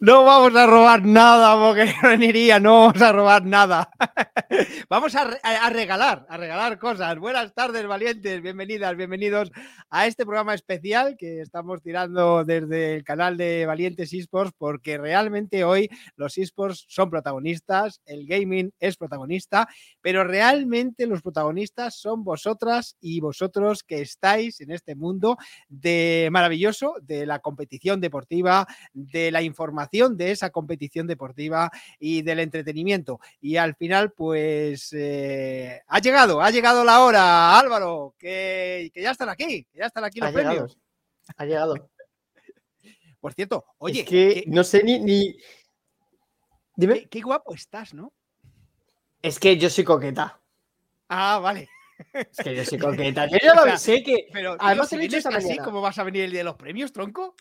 No vamos a robar nada, porque no iría, no vamos a robar nada. vamos a, re- a- a regalar, a regalar cosas. Buenas tardes, valientes, bienvenidas, bienvenidos a este programa especial que estamos tirando desde el canal de Valientes Esports, porque realmente hoy los esports son protagonistas, el gaming es protagonista, pero realmente los protagonistas son vosotras y vosotros que estáis en este mundo de maravilloso, de la competición deportiva, de la información de esa competición deportiva y del entretenimiento. Y al final, pues eh, ha llegado, ha llegado la hora, Álvaro, que, que ya están aquí, que ya están aquí los Ha llegado. premios. Ha llegado. Por cierto, oye, es que no sé ni. ni... Dime. qué- qué guapo estás, ¿no? Es que yo soy coqueta. Ah, vale. Es que yo soy coqueta. Yo ya lo O sea, sé que Pero Además, tío, si he esta así, mañana. ¿cómo vas a venir el día de los premios, tronco?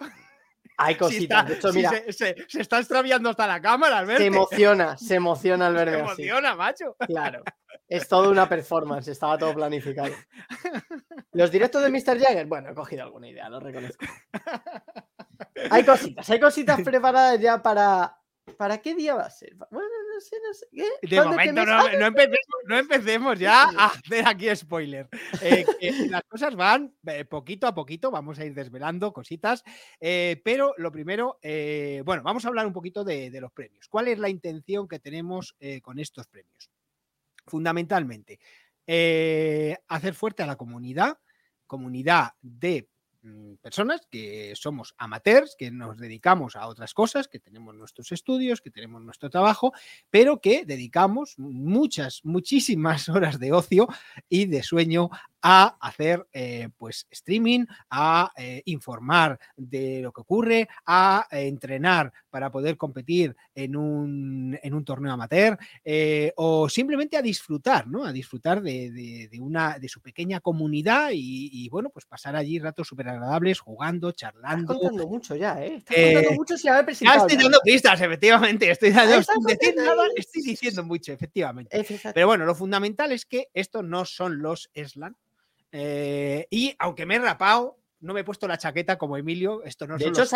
hay Si cositas. está- de hecho, si mira, se, se- se está extraviando hasta la cámara al se verte. emociona, se emociona al Se verme así. emociona, macho. Claro. Es toda una performance, estaba todo planificado. Los directos de Mr. Jagger, bueno, he cogido alguna idea, lo reconozco. Hay cositas, hay cositas preparadas ya para. ¿Para qué día va a ser? Bueno, no sé, no sé. ¿qué? De ¿Cuándo momento no, no empecemos, no empecemos ya a hacer aquí spoiler. Eh, que las cosas van eh, poquito a poquito, vamos a ir desvelando cositas, eh, pero lo primero, eh, bueno, vamos a hablar un poquito de, de los premios. ¿Cuál es la intención que tenemos eh, con estos premios? Fundamentalmente, eh, hacer fuerte a la comunidad, comunidad de personas que somos amateurs, que nos dedicamos a otras cosas, que tenemos nuestros estudios, que tenemos nuestro trabajo, pero que dedicamos muchas, muchísimas horas de ocio y de sueño a hacer eh, pues streaming, a eh, informar de lo que ocurre, a entrenar para poder competir en un, en un torneo amateur eh, o simplemente a disfrutar, ¿no? A disfrutar de, de- de una, de su pequeña comunidad y, y, bueno, pues pasar allí ratos súper agradables jugando, Estás charlando. contando mucho ya, ¿eh? Estás contando mucho sin haber Ya presentado. estoy nada. dando pistas, efectivamente. Estoy dando, decir nada, estoy diciendo mucho, efectivamente. Pero bueno, lo fundamental es que estos no son los SLAN. Eh, y aunque me he rapado, no me he puesto la chaqueta como Emilio. Estos no De son hecho, los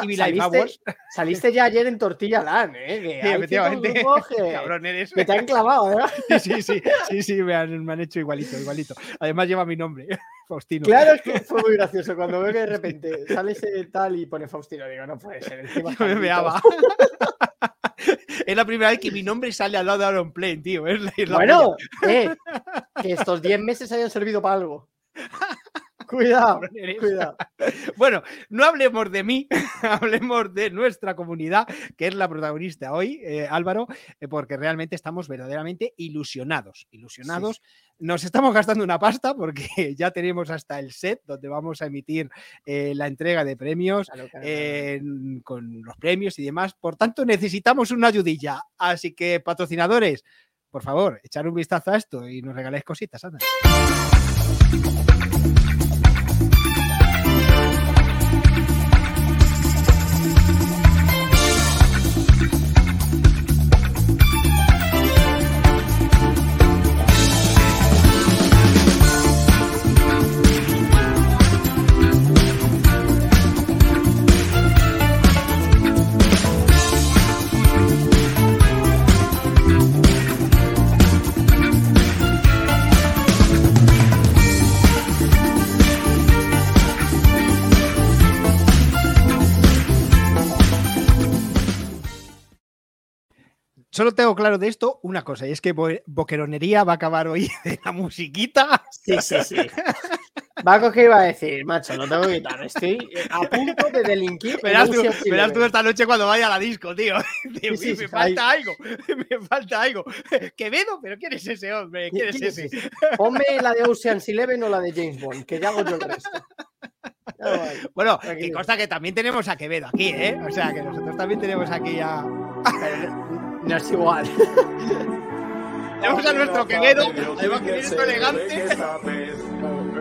saliste, ya ayer en Tortilla Land, ¿eh? Que Sí, grupos que, Cabrón eres. que te han clavado, ¿eh? Sí, sí, sí, sí, sí, me han, me han hecho igualito, igualito. Además lleva mi nombre, Faustino. Claro, es que fue muy gracioso cuando veo que de repente sale ese tal y pone Faustino. Digo, no puede ser. Encima Yo me meaba. es la primera vez que mi nombre sale al lado de Aaron Plane, tío. Es la, es la Bueno, eh, que estos 10 meses hayan servido para algo. Cuidado, cuidado. Bueno, no hablemos de mí, hablemos de nuestra comunidad, que es la protagonista hoy, eh, Álvaro, eh, porque realmente estamos verdaderamente ilusionados. Ilusionados. Nos estamos gastando una pasta porque ya tenemos hasta el set donde vamos a emitir eh, la entrega de premios. Claro, claro, claro. con los premios y demás. Por tanto, necesitamos una ayudilla. Así que, patrocinadores, por favor, echar un vistazo a esto y nos regaléis cositas. anda. Solo tengo claro de esto una cosa, y es que Bo- Boqueronería va a acabar hoy de la musiquita. Sí, sí, sí. Vaco que iba a decir, macho, lo tengo que quitar. Estoy a punto de delinquir. Verás tú, verás esta noche cuando vaya a la disco, tío. Tío, Sí, sí, me sí, falta algo, me falta algo. Quevedo, pero ¿quién es ese hombre? ¿Quién es ¿Quién es ese? Ponme la de Ocean's Eleven o la de James Bond, que ya hago yo el resto. Bueno, Tranquilo. consta que también tenemos a Quevedo aquí, ¿eh? O sea, que nosotros también tenemos aquí a... No es igual. Tenemos a nuestro Quevedo, además que viene todo elegante.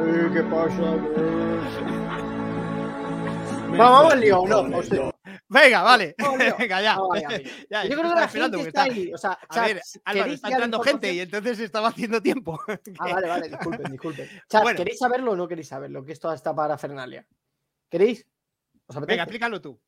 Eh, ¿Qué pasa? Vamos, vamos al lío, no. o sea, Venga, vale. Leo. Venga, ya. Ya, Yo creo que la gente porque está ahí. O sea, A ver, Álvaro, ¿queréis está entrando gente y entonces estaba haciendo tiempo. Ah, vale, vale, disculpen, disculpen. Chat, Bueno. ¿queréis saberlo o no queréis saberlo? Que esto está para Fernalia. ¿Queréis? Venga, explícalo tú.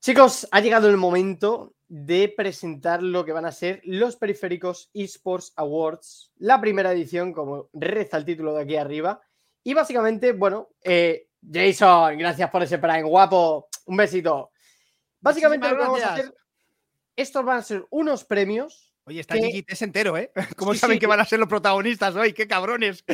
Chicos, ha llegado el momento de presentar lo que van a ser los periféricos eSports Awards, la primera edición, como reza el título de aquí arriba. Y básicamente, bueno, eh, Jason, gracias por ese Prime, guapo, un besito. Básicamente lo que vamos a hacer, estos van a ser unos premios. Oye, está Que- es entero, ¿eh? ¿Cómo Sí, saben sí. que van a ser los protagonistas hoy? ¡Qué cabrones!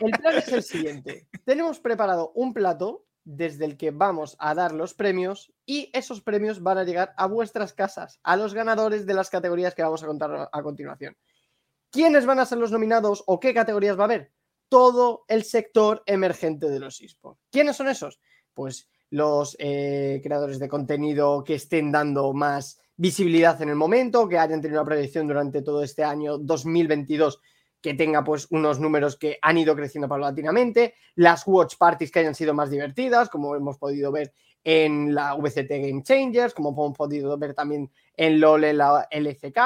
El plan es el siguiente. Tenemos preparado un plato desde el que vamos a dar los premios y esos premios van a llegar a vuestras casas, a los ganadores de las categorías que vamos a contar a continuación. ¿Quiénes van a ser los nominados o qué categorías va a haber? Todo el sector emergente de los esports. ¿Quiénes son esos? Pues los eh, creadores de contenido que estén dando más visibilidad en el momento, que hayan tenido una proyección durante todo este año 2022 que tenga pues unos números que han ido creciendo paulatinamente, las watch parties que hayan sido más divertidas, como hemos podido ver en la VCT Game Changers, como hemos podido ver también en LOL, en la LCK,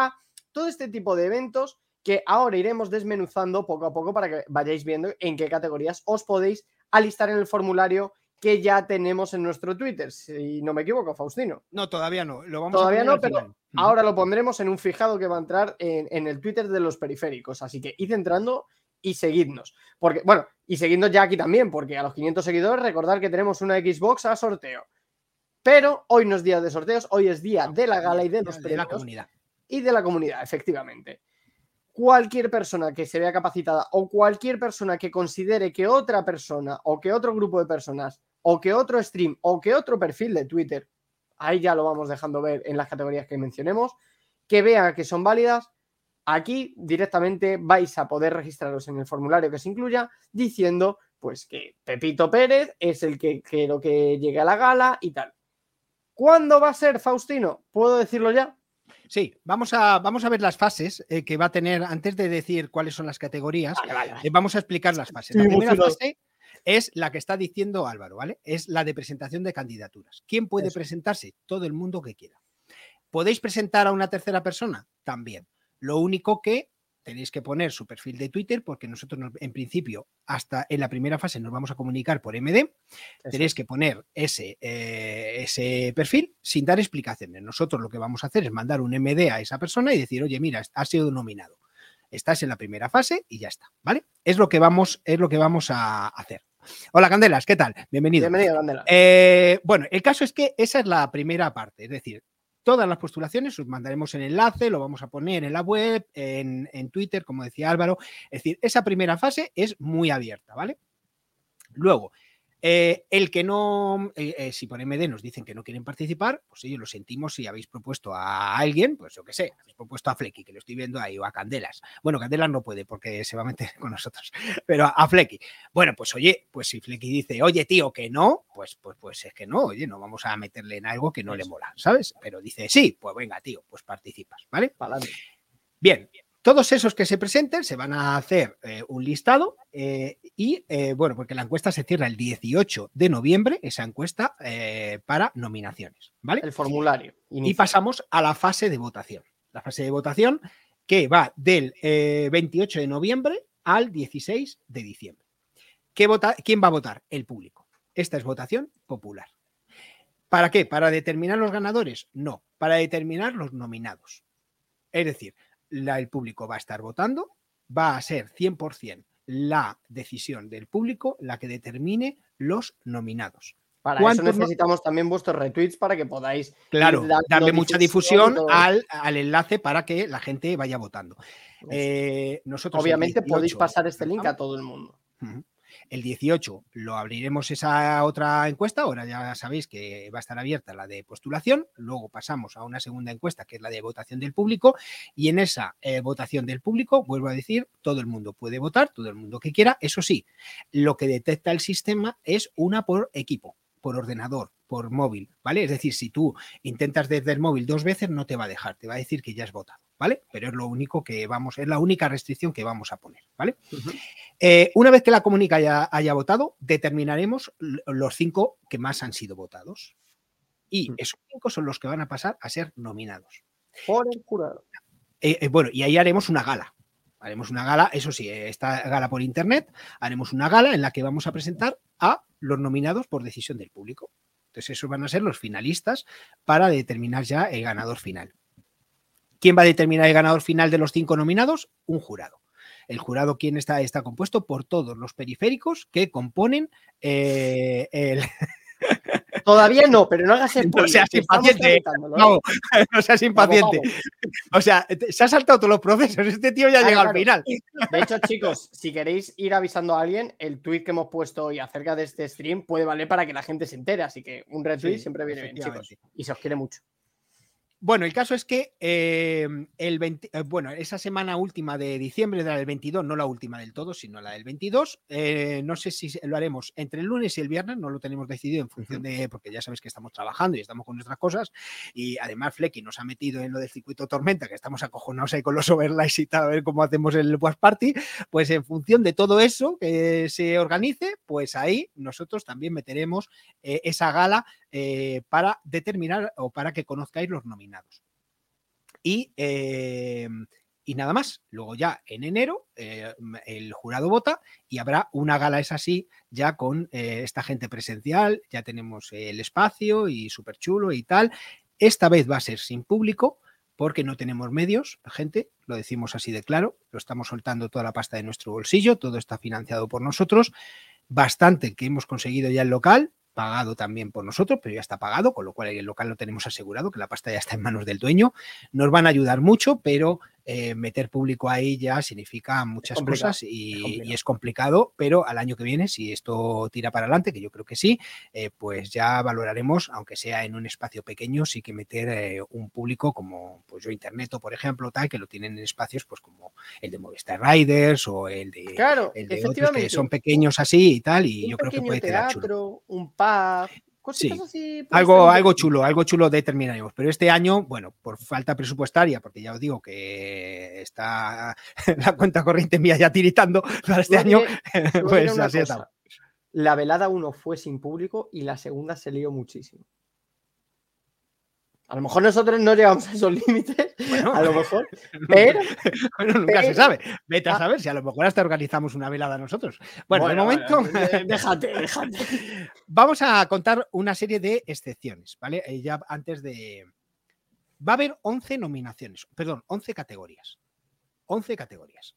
todo este tipo de eventos que ahora iremos desmenuzando poco a poco para que vayáis viendo en qué categorías os podéis alistar en el formulario que ya tenemos en nuestro Twitter, si no me equivoco, Faustino. No, todavía no. Lo vamos Todavía a no, pero final. Ahora lo pondremos en un fijado que va a entrar en, en el Twitter de los periféricos. Así que id entrando y seguidnos. Porque, bueno, y seguidnos ya aquí también, porque a los 500 seguidores recordad que tenemos una Xbox a sorteo. Pero hoy no es día de sorteos, hoy es día de la gala y de los de la premios comunidad. y de la comunidad, efectivamente. Cualquier persona que se vea capacitada o cualquier persona que considere que otra persona o que otro grupo de personas o que otro stream o que otro perfil de Twitter, ahí ya lo vamos dejando ver en las categorías que mencionemos, que vea que son válidas, aquí directamente vais a poder registraros en el formulario que se incluya diciendo pues que Pepito Pérez es el que quiero que llegue a la gala y tal. ¿Cuándo va a ser, Faustino? ¿Puedo decirlo ya? Sí, vamos a, vamos a ver las fases eh, que va a tener, antes de decir cuáles son las categorías, Vale, vale, vale. eh, vamos a explicar las fases. La primera fase es la que está diciendo Álvaro, ¿vale? Es la de presentación de candidaturas. ¿Quién puede Eso. presentarse? Todo el mundo que quiera. ¿Podéis presentar a una tercera persona? También. Lo único que tenéis que poner su perfil de Twitter, porque nosotros nos- en principio, hasta en la primera fase nos vamos a comunicar por MD. Tenéis que poner ese, eh, ese perfil sin dar explicaciones. Nosotros lo que vamos a hacer es mandar un MD a esa persona y decir, oye, mira, has sido nominado. Estás en la primera fase y ya está, ¿vale? Es lo que vamos, es lo que vamos a hacer. Hola, Candelas, ¿qué tal? Bienvenido. Bienvenido, Candela. Eh, bueno, el caso es que esa es la primera parte, es decir, todas las postulaciones, os mandaremos el enlace, lo vamos a poner en la web, en, en Twitter, como decía Álvaro. Es decir, esa primera fase es muy abierta, ¿vale? Luego, eh, el que no, eh, eh, si por MD nos dicen que no quieren participar, pues oye, lo sentimos si habéis propuesto a alguien, pues yo qué sé, habéis propuesto a Flecky, que lo estoy viendo ahí, o a Candelas. Bueno, Candelas no puede porque se va a meter con nosotros, pero a, a Flecky. Bueno, pues oye, pues si Flecky dice, oye, tío, que no, pues, pues, pues es que no, oye, no vamos a meterle en algo que no le mola, ¿sabes? Pero dice, sí, pues venga, tío, pues participas, ¿vale? Pa'lante. Bien, todos esos que se presenten se van a hacer eh, un listado eh, y, eh, bueno, porque la encuesta se cierra el 18 de noviembre, esa encuesta para nominaciones, ¿vale? El formulario. Y pasamos a la fase de votación. La fase de votación que va del eh, 28 de noviembre al 16 de diciembre. ¿Qué vota- ¿Quién va a votar? El público. Esta es votación popular. ¿Para qué? ¿Para determinar los ganadores? No, para determinar los nominados. Es decir, la- el público va a estar votando, va a ser 100% la decisión del público la que determine los nominados. Para eso ¿Cuántos no- necesitamos también vuestros retweets para que podáis. Claro, darle mucha difusión al, al enlace para que la gente vaya votando. Eh, nosotros Obviamente podéis 18 pasar este link a todo el mundo. El 18 lo abriremos esa otra encuesta, ahora ya sabéis que va a estar abierta la de postulación, luego pasamos a una segunda encuesta que es la de votación del público y en esa eh, votación del público, vuelvo a decir, todo el mundo puede votar, todo el mundo que quiera, eso sí, lo que detecta el sistema es una por equipo, por ordenador, por móvil, ¿vale? Es decir, si tú intentas desde el móvil dos veces no te va a dejar, te va a decir que ya has votado, ¿vale? Pero es lo único que vamos, es la única restricción que vamos a poner, ¿vale? Eh, una vez que la comunica haya, haya votado, determinaremos los cinco que más han sido votados. Y Mm. esos cinco son los que van a pasar a ser nominados. Por el jurado. Eh, eh, bueno, y ahí haremos una gala. Haremos una gala, eso sí, esta gala por internet, haremos una gala en la que vamos a presentar a los nominados por decisión del público. Entonces, esos van a ser los finalistas para determinar ya el ganador final. ¿Quién va a determinar el ganador final de los cinco nominados? Un jurado. El jurado, ¿quién está? Está compuesto por todos los periféricos que componen eh, el. Todavía no, pero no hagas No spoiler, seas que estamos impaciente, ¿eh? No, no seas impaciente. O sea, se ha saltado todos los procesos. Este tío ya Claro, llega al claro. final. De hecho, chicos, si queréis ir avisando a alguien, el tweet que hemos puesto hoy acerca de este stream puede valer para que la gente se entere. Así que un retweet Sí, siempre viene bien, chicos. Y se os quiere mucho. Bueno, el caso es que eh, el 20 eh, bueno, esa semana última de diciembre, de la del 22, no la última del todo, sino la del 22, eh, no sé si lo haremos entre el lunes y el viernes, no lo tenemos decidido en función de, porque ya sabes que estamos trabajando y estamos con nuestras cosas, y además Flecky nos ha metido en lo del circuito Tormenta, que estamos acojonados ahí con los overlays y tal, a ver cómo hacemos el Watch Party, pues en función de todo eso que se organice, pues ahí nosotros también meteremos eh, esa gala eh, para determinar o para que conozcáis los nominados. Y, eh, y nada más. Luego ya en enero eh, el jurado vota y habrá una gala, es así, ya con esta gente presencial. Ya tenemos el espacio y súper chulo y tal. Esta vez va a ser sin público porque no tenemos medios, gente, lo decimos así de claro, lo estamos soltando toda la pasta de nuestro bolsillo, todo está financiado por nosotros, bastante que hemos conseguido ya el local, pagado también por nosotros, pero ya está pagado, con lo cual el local lo tenemos asegurado, que la pasta ya está en manos del dueño. Nos van a ayudar mucho, pero eh, meter público ahí ya significa muchas cosas y, es complicado. y es complicado, pero al año que viene, si esto tira para adelante, que yo creo que sí, eh, pues ya valoraremos, aunque sea en un espacio pequeño, sí que meter eh, un público como pues yo Interneto, por ejemplo, tal, que lo tienen en espacios pues como el de Movistar Riders o el de, Claro, el de otros que son pequeños así y tal, y un yo creo que puede quedar chulo. teatro, un pub, cositas Sí, así. Algo, algo chulo, algo chulo determinaremos. Pero este año, bueno, por falta presupuestaria, porque ya os digo que está la cuenta corriente mía ya tiritando para este año, pues así cosa. está. La velada 1 fue sin público y la segunda se lió muchísimo. A lo mejor nosotros no llegamos a esos límites, Bueno, a lo mejor, pero bueno, nunca se sabe. Vete a Ah. saber si a lo mejor hasta organizamos una velada nosotros. Bueno, de momento. déjate, déjate. Vamos a contar una serie de excepciones, ¿vale? Eh, ya antes de... Va a haber 11 nominaciones, perdón, 11 categorías. 11 categorías.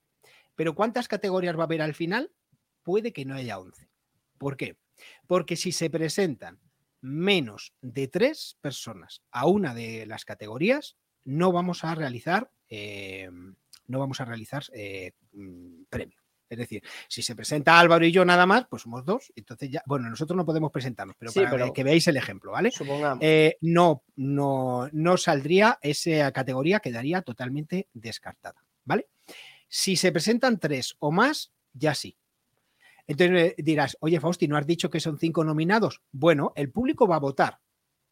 Pero ¿cuántas categorías va a haber al final? Puede que no haya 11. ¿Por qué? Porque si se presentan menos de tres personas a una de las categorías, no vamos a realizar, eh, no vamos a realizar eh, mm, premio. Es decir, si se presenta Álvaro y yo nada más, pues somos dos. Entonces ya, bueno, nosotros no podemos presentarnos, pero para que veáis el ejemplo, ¿vale? Eh, no, no, no saldría esa categoría, quedaría totalmente descartada, ¿vale? Si se presentan tres o más, ya sí. Entonces dirás, oye Fausti, ¿no has dicho que son cinco nominados? Bueno, el público va a votar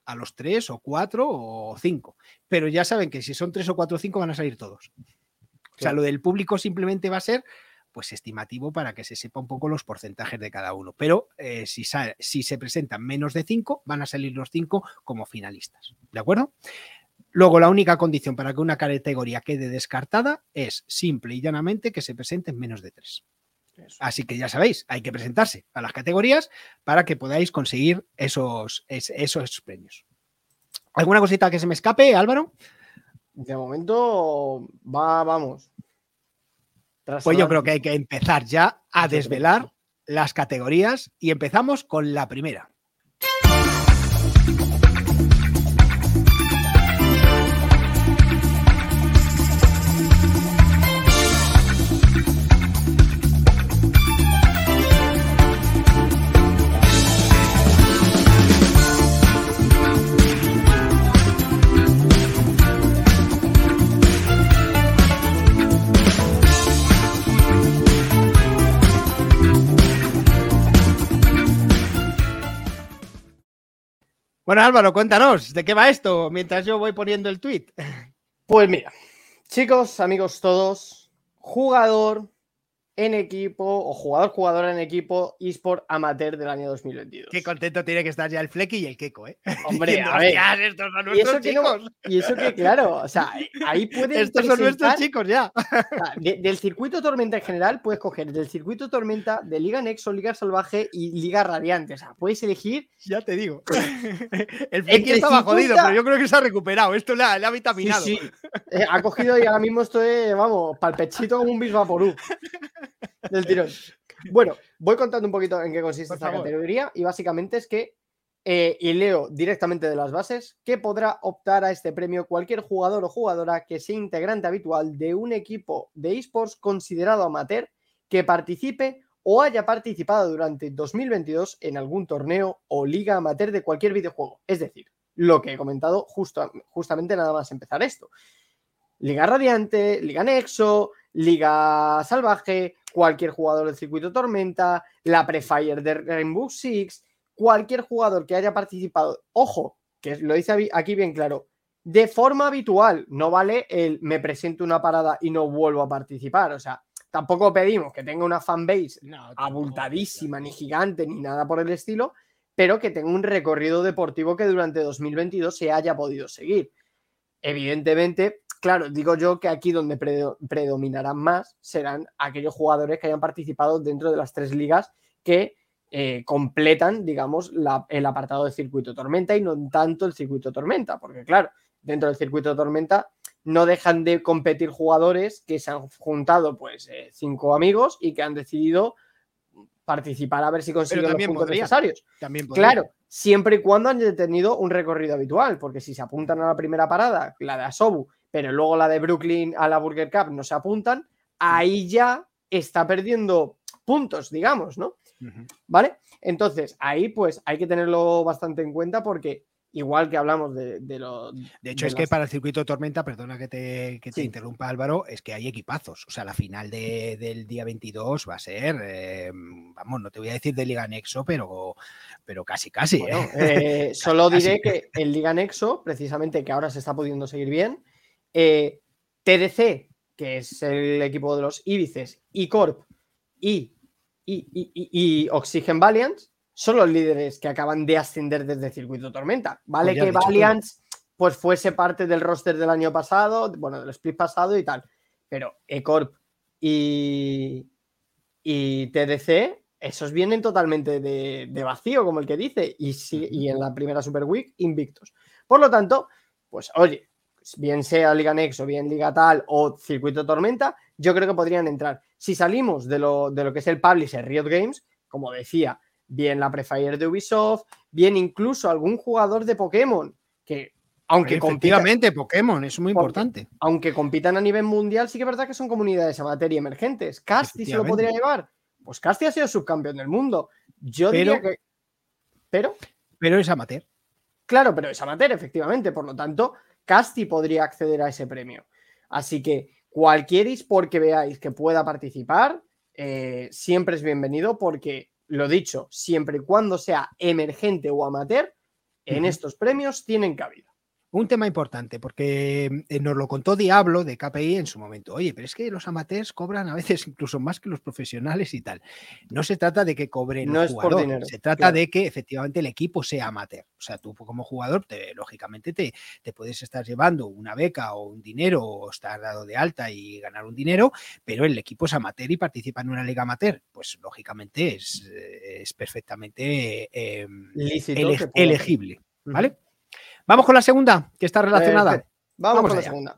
a los tres o cuatro o cinco, pero ya saben que si son tres o cuatro o cinco van a salir todos. O sea, lo del público simplemente va a ser pues estimativo para que se sepa un poco los porcentajes de cada uno. Pero eh, si, si se presentan menos de 5, van a salir los 5 como finalistas. ¿De acuerdo? Luego, la única condición para que una categoría quede descartada es simple y llanamente que se presenten menos de 3. Así que ya sabéis, hay que presentarse a las categorías para que podáis conseguir esos, esos premios. ¿Alguna cosita que se me escape, Álvaro? De momento, va, vamos, pues yo creo que hay que empezar ya a desvelar las categorías y empezamos con la primera. Bueno, Álvaro, cuéntanos, ¿de qué va esto mientras yo voy poniendo el tweet? Pues mira, chicos, amigos todos, jugador en equipo o jugador jugadora en equipo eSport amateur del año 2022. Qué contento tiene que estar ya el Flecky y el Keko, ¿eh? Hombre, a ver. Estos son nuestros chicos. y eso que, claro, o sea, ahí puedes. Estos son nuestros chicos ya. del circuito Tormenta en general, puedes coger del circuito Tormenta, de Liga Nexo, Liga Salvaje y Liga Radiante. O sea, puedes elegir. Ya te digo. el Flecky estaba jodido, pero yo creo que se ha recuperado. Esto le ha, vitaminado. Sí, eh, ha cogido y ahora mismo estoy, vamos, palpechito como un bisvaporú del tirón. Bueno, voy contando un poquito en qué consiste esta categoría y básicamente es que, eh, y leo directamente de las bases, que podrá optar a este premio cualquier jugador o jugadora que sea integrante habitual de un equipo de esports considerado amateur que participe o haya participado durante 2022 en algún torneo o liga amateur de cualquier videojuego. Es decir, lo que he comentado justo, justamente nada más empezar esto. Liga Radiante, Liga Nexo, Liga Salvaje, cualquier jugador del circuito Tormenta, la Prefire de Rainbow Six, cualquier jugador que haya participado, ojo, que lo dice aquí bien claro, de forma habitual, no vale el me presento una parada y no vuelvo a participar, o sea, tampoco pedimos que tenga una fanbase abultadísima, ni gigante, ni nada por el estilo, pero que tenga un recorrido deportivo que durante 2022 se haya podido seguir. Evidentemente, Claro, digo yo que aquí donde predominarán más serán aquellos jugadores que hayan participado dentro de las tres ligas que eh, completan, digamos, el apartado de circuito tormenta y no tanto el circuito tormenta, porque claro, dentro del circuito tormenta no dejan de competir jugadores que se han juntado pues eh, cinco amigos y que han decidido participar a ver si consiguen los puntos necesarios. También claro, siempre y cuando han tenido un recorrido habitual, porque si se apuntan a la primera parada, la de Asobu, pero luego la de Brooklyn a la Burger Cup no se apuntan, ahí ya está perdiendo puntos, digamos, ¿no? ¿Vale? Entonces, ahí pues hay que tenerlo bastante en cuenta porque igual que hablamos de, lo... De hecho, es que para el circuito de tormenta, perdona que te, te interrumpa Álvaro, es que hay equipazos. O sea, la final del día 22 va a ser, eh, vamos, no te voy a decir de Liga Nexo, pero, pero casi, casi. ¿eh? Eh, solo diré que en Liga Nexo, precisamente que ahora se está pudiendo seguir bien, TDC, que es el equipo de los Ibices, y Corp y, y, Oxygen Valiant, son los líderes que acaban de ascender desde el circuito Tormenta. Vale pues que Valiant pues fuese parte del roster del año pasado, bueno, del split pasado y tal, pero Ecorp y, y TDC, esos vienen totalmente de, vacío, como el que dice, y, y en la primera Super Week invictos. Por lo tanto, pues oye, bien sea Liga Next o bien Liga Tal o Circuito Tormenta, yo creo que podrían entrar. Si salimos de lo, de lo que es el publisher Riot Games, como decía, bien la Prefire de Ubisoft, bien incluso algún jugador de Pokémon, que aunque Efectivamente, Pokémon, es muy importante. Aunque compitan a nivel mundial, sí que es verdad que son comunidades amateur y emergentes. ¿Casti se lo podría llevar? Pues Casti ha sido subcampeón del mundo. Yo diría que. Pero. Pero es amateur. Claro, pero es amateur, efectivamente. Por lo tanto, Casti podría acceder a ese premio. Así que cualquier eSport que veáis que pueda participar, eh, siempre es bienvenido porque, lo dicho, siempre y cuando sea emergente o amateur, en estos premios tienen cabida. Un tema importante, porque eh, nos lo contó Diablo de KPI en su momento. Oye, pero es que los amateurs cobran a veces incluso más que los profesionales y tal. No se trata de que cobren no dinero, se trata de que efectivamente el equipo sea amateur. O sea, tú como jugador, te, lógicamente te, te, puedes estar llevando una beca o un dinero o estar dado de alta y ganar un dinero, pero el equipo es amateur y participa en una liga amateur. Pues lógicamente es, eh, es perfectamente eh, elegible. ¿Vale? Vamos con la segunda, que está relacionada. Vamos, con la segunda.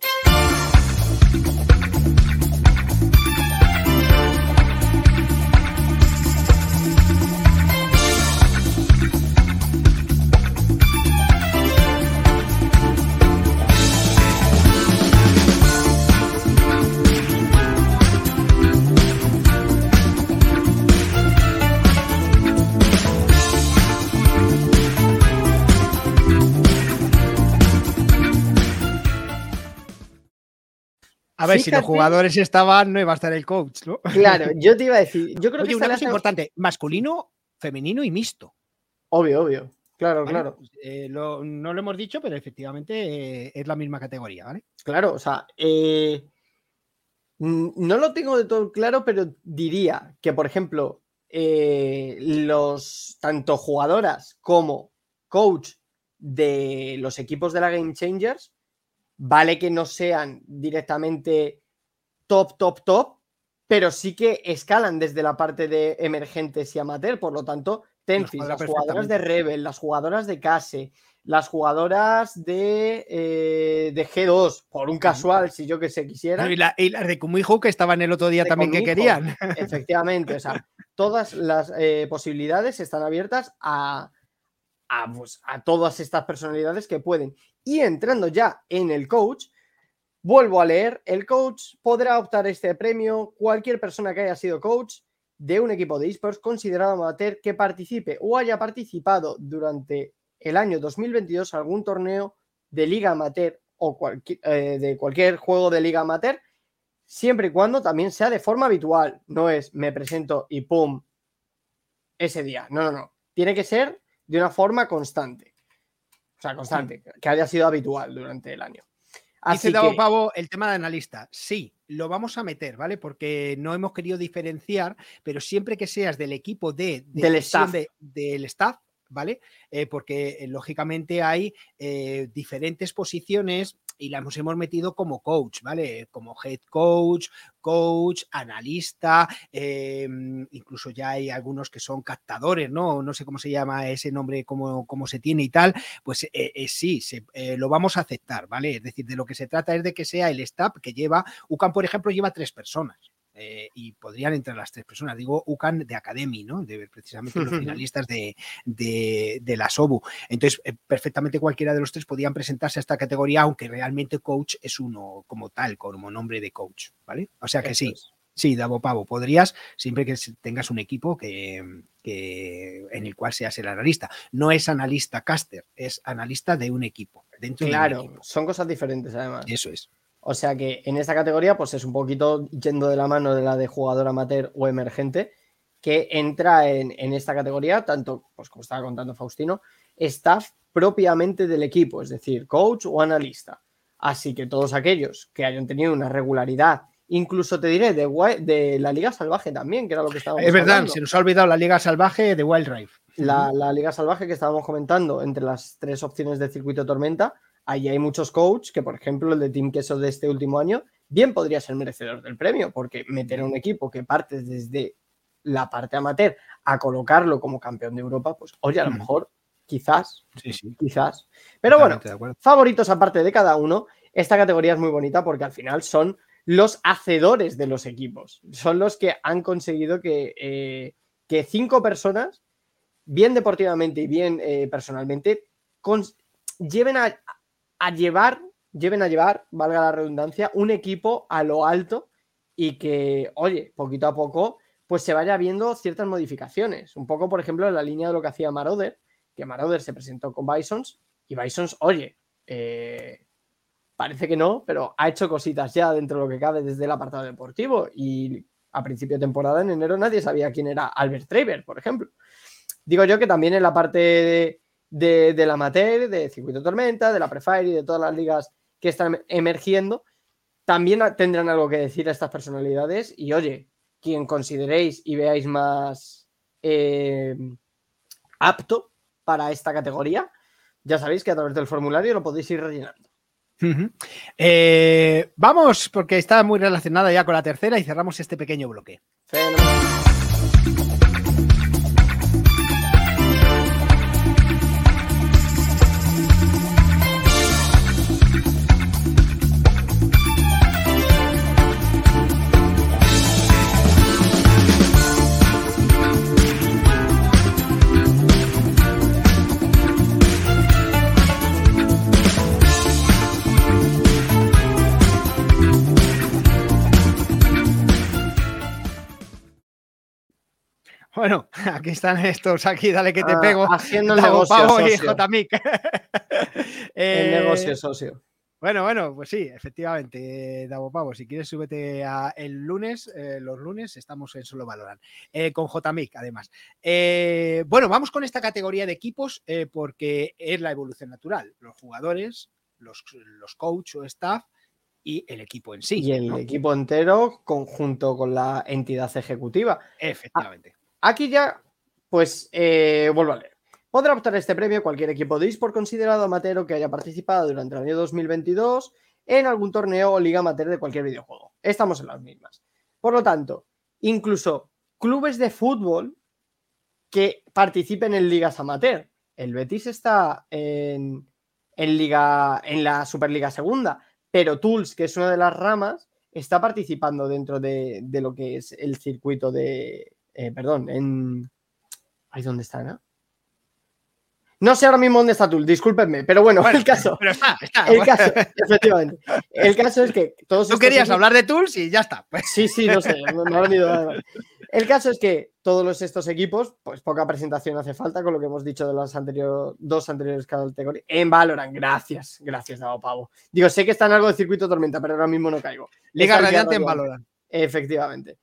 A ver, si los jugadores estaban, no iba a estar el coach, ¿no? Claro, yo te iba a decir. Yo creo que una cosa importante: masculino, femenino y mixto. Obvio, obvio. Claro, claro. Pues, eh, no lo hemos dicho, pero efectivamente eh, es la misma categoría, ¿vale? Claro, o sea, eh, no lo tengo de todo claro, pero diría que, por ejemplo, los tanto jugadoras como coach de los equipos de la Game Changers Vale que no sean directamente top, top, top, pero sí que escalan desde la parte de emergentes y amateur. Por lo tanto, Tenfis, las jugadoras de Rebel, las jugadoras de Case, las jugadoras de, eh, de G2, por un casual, si yo que sé quisiera. Y, las de Kumiho, que estaban el otro día también que querían. Efectivamente, o sea, todas las eh, posibilidades están abiertas a, pues, a, todas estas personalidades que pueden. Y entrando ya en el coach, vuelvo a leer, el coach podrá optar este premio cualquier persona que haya sido coach de un equipo de esports considerado amateur que participe o haya participado durante el año 2022 algún torneo de liga amateur o eh, de cualquier juego de liga amateur, siempre y cuando también sea de forma habitual. No es me presento y pum, ese día. No, no, no. Tiene que ser de una forma constante. O sea, constante, que haya sido habitual durante el año. Así Dice Davo Pavo el tema de analista. Sí, lo vamos a meter, ¿vale? Porque no hemos querido diferenciar, pero siempre que seas del equipo de, del staff, del staff ¿vale? Eh, porque eh, lógicamente hay eh, diferentes posiciones y las hemos metido como coach, ¿vale? Como head coach, coach, analista, em, incluso ya hay algunos que son captadores, ¿no? No sé cómo se llama ese nombre, cómo, cómo se tiene y tal, pues sí, lo vamos a aceptar, ¿vale? Es decir, de lo que se trata es de que sea el staff que lleva, UCAM, por ejemplo, lleva tres personas. Eh, y podrían entrar las tres personas. Digo UCAN de Academy, ¿no? De precisamente los finalistas de, de, la SOBU. Entonces, eh, perfectamente cualquiera de los tres podían presentarse a esta categoría, aunque realmente coach es uno como tal, como nombre de coach, ¿vale? O sea que sí. Sí, Davo Pavo, podrías, siempre que tengas un equipo que, en el cual seas el analista. No es analista caster, es analista de un equipo. Dentro claro, son cosas diferentes además. Eso es. O sea que en esta categoría, pues es un poquito yendo de la mano de la de jugador amateur o emergente, que entra en, esta categoría, tanto, pues como estaba contando Faustino, staff propiamente del equipo, es decir, coach o analista. Así que todos aquellos que hayan tenido una regularidad, incluso te diré de, de la Liga Salvaje también, que era lo que estábamos Es verdad, se nos ha olvidado la Liga Salvaje de Wild Rift. La, la Liga Salvaje que estábamos comentando entre las tres opciones de circuito tormenta, ahí hay muchos coaches que, por ejemplo, el de Team Queso de este último año, bien podría ser merecedor del premio, porque meter a un equipo que parte desde la parte amateur a colocarlo como campeón de Europa, pues oye, a lo mejor, quizás, quizás. Pero bueno, favoritos aparte de cada uno, esta categoría es muy bonita porque al final son los hacedores de los equipos, son los que han conseguido que, eh, que cinco personas bien deportivamente y bien eh, personalmente, lleven a, a, llevar, lleven a llevar, valga la redundancia, un equipo a lo alto y que, oye, poquito a poco, pues se vaya viendo ciertas modificaciones. Un poco, por ejemplo, en la línea de lo que hacía Marauder, que Marauder se presentó con Bisons y Bisons, oye, eh, parece que no, pero ha hecho cositas ya dentro de lo que cabe desde el apartado deportivo y a principio de temporada, en enero, nadie sabía quién era Albert Traver, por ejemplo. Digo yo que también en la parte de, de, la amateur, de Circuito Tormenta, de la Prefire y de todas las ligas que están emergiendo, también tendrán algo que decir a estas personalidades y oye, quien consideréis y veáis más eh, apto para esta categoría, ya sabéis que a través del formulario lo podéis ir rellenando. Eh, vamos, porque está muy relacionada ya con la tercera y cerramos este pequeño bloque. Bueno, aquí están estos, aquí, dale que te ah, pego. haciendo el negocio socio. el negocio socio. Bueno, bueno, pues sí, efectivamente, Davo Pavo, si quieres súbete a el lunes, eh, los lunes estamos en Solo Valoran, eh, con JMIC además. Eh, bueno, vamos con esta categoría de equipos porque es la evolución natural, los jugadores, los, los coach o staff y el equipo en sí. Y el equipo entero conjunto con la entidad ejecutiva. Efectivamente. Aquí ya, pues, eh, vuelvo a leer. Podrá optar este premio cualquier equipo de eSport considerado amateur que haya participado durante el año 2022 en algún torneo o liga amateur de cualquier videojuego. Estamos en las mismas. Por lo tanto, incluso clubes de fútbol que participen en ligas amateur. El Betis está en, liga, en la Superliga Segunda, pero Tools, que es una de las ramas, está participando dentro de lo que es el circuito de, eh, perdón, en... Ahí dónde está, ¿no? No sé ahora mismo dónde está tú, discúlpenme, pero bueno, el caso. Pero está, está. El caso, efectivamente. El caso es que todos. Tú querías hablar de Tools y ya está. Pues. Sí, sí, no sé, me ha venido. El caso es que todos estos equipos, pues poca presentación hace falta con lo que hemos dicho de las anteriores, dos anteriores categorías. En Valorant, gracias, gracias, Dado Pavo. Digo, sé que está en algo de circuito tormenta, pero ahora mismo no caigo. Liga Radiante en Valorant. Efectivamente.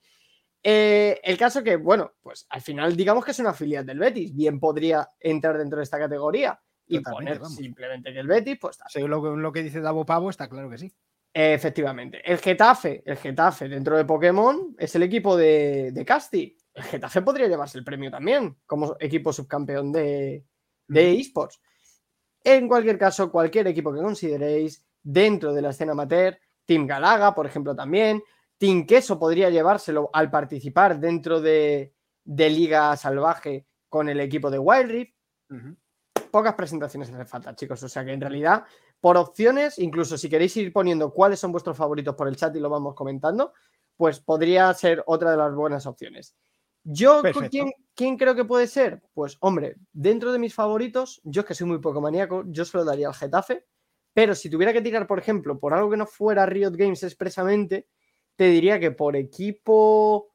Eh, el caso que, bueno, pues al final digamos que es una filial del Betis, bien podría entrar dentro de esta categoría y poner simplemente que el Betis, pues Según lo, que dice Davo Pavo, está claro que sí. efectivamente. El Getafe, el Getafe dentro de Pokémon es el equipo de, de Casti. El Getafe podría llevarse el premio también como equipo subcampeón de, de esports. En cualquier caso, cualquier equipo que consideréis dentro de la escena amateur, Team Galaga, por ejemplo, también, Team Queso podría llevárselo al participar dentro de, Liga Salvaje con el equipo de Wild Rift. Pocas presentaciones hace falta, chicos. O sea que en realidad, por opciones, incluso si queréis ir poniendo cuáles son vuestros favoritos por el chat y lo vamos comentando, pues podría ser otra de las buenas opciones. Yo, ¿quién, ¿quién, creo que puede ser? Pues, hombre, dentro de mis favoritos, yo es que soy muy poco maníaco, yo se lo daría al Getafe, pero si tuviera que tirar, por ejemplo, por algo que no fuera Riot Games expresamente, te diría que por equipo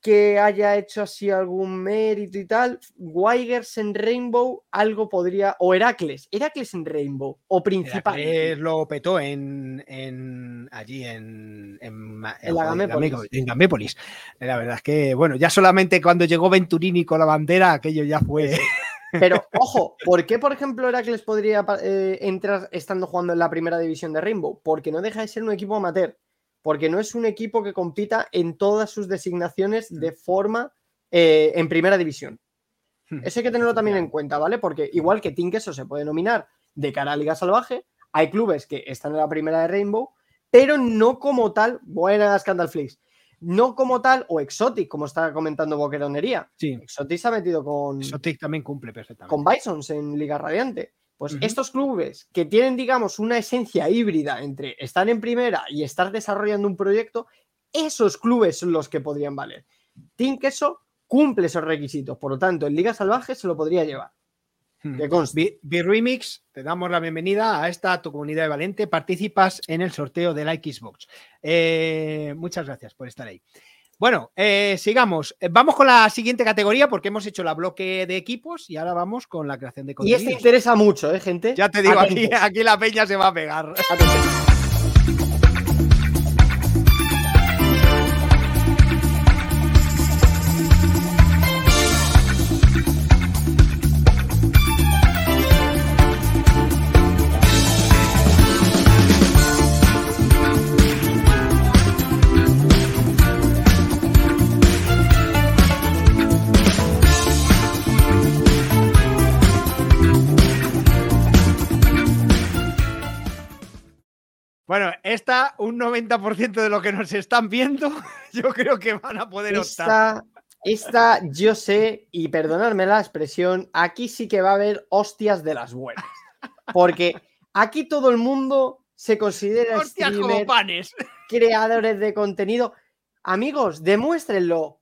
que haya hecho así algún mérito y tal, Weigers en Rainbow algo podría, o Heracles, Heracles en Rainbow, o principal. Heracles lo petó en, allí en, en, la Gamépolis. La verdad es que, bueno, ya solamente cuando llegó Venturini con la bandera, aquello ya fue... Pero, ojo, ¿por qué, por ejemplo, Heracles podría eh, entrar estando jugando en la primera división de Rainbow? Porque no deja de ser un equipo amateur porque no es un equipo que compita en todas sus designaciones mm. de forma eh, en primera división. Hmm. Eso hay que tenerlo también en cuenta, ¿vale? Porque igual que eso se puede nominar de cara a Liga Salvaje, hay clubes que están en la primera de Rainbow, pero no como tal, buena Scandalflix, no como tal, o Exotic, como está comentando Boqueronería. Sí. Exotic se ha metido con. Exotic también cumple perfectamente. Con Bisons en Liga Radiante. Pues estos clubes que tienen, digamos, una esencia híbrida entre estar en primera y estar desarrollando un proyecto, esos clubes son los que podrían valer. Team Queso cumple esos requisitos. Por lo tanto, en Liga Salvaje se lo podría llevar. Hmm. Que. B-Remix, te damos la bienvenida a esta tu comunidad de Valente. Participas en el sorteo de la Xbox. Eh, muchas gracias por estar ahí. Bueno, eh, sigamos. Eh, Vamos con la siguiente categoría porque hemos hecho la bloque de equipos y ahora vamos con la creación de Y contenidos. este interesa mucho, ¿eh, gente? Ya te digo, aquí, aquí la peña se va a pegar. Esta, un 90% de lo que nos están viendo, yo creo que van a poder optar. Esta, esta, yo sé, y perdonadme la expresión, aquí sí que va a haber hostias de las buenas. Porque aquí todo el mundo se considera Hostias como panes. creadores de contenido. Amigos, demuéstrenlo.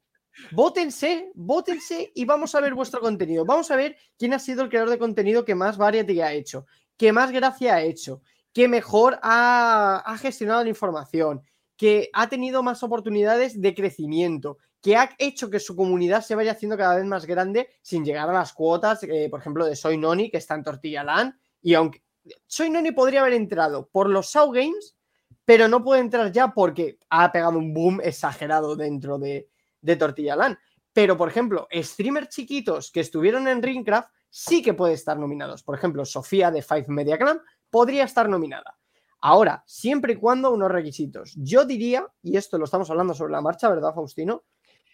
Vótense, vótense y vamos a ver vuestro contenido. Vamos a ver quién ha sido el creador de contenido que más variety ha hecho, que más gracia ha hecho, que mejor ha, gestionado la información, que ha tenido más oportunidades de crecimiento, que ha hecho que su comunidad se vaya haciendo cada vez más grande sin llegar a las cuotas, eh, por ejemplo, de Soy Noni, que está en Tortilla Land. Y aunque Soy Noni podría haber entrado por los Sau Games, pero no puede entrar ya porque ha pegado un boom exagerado dentro de, de Tortilla Land. Pero, por ejemplo, streamers chiquitos que estuvieron en Ringcraft sí que puede estar nominados. Por ejemplo, Sofía de Five Media Clan podría estar nominada. Ahora, siempre y cuando unos requisitos. Yo diría, y esto lo estamos hablando sobre la marcha, ¿verdad, Faustino?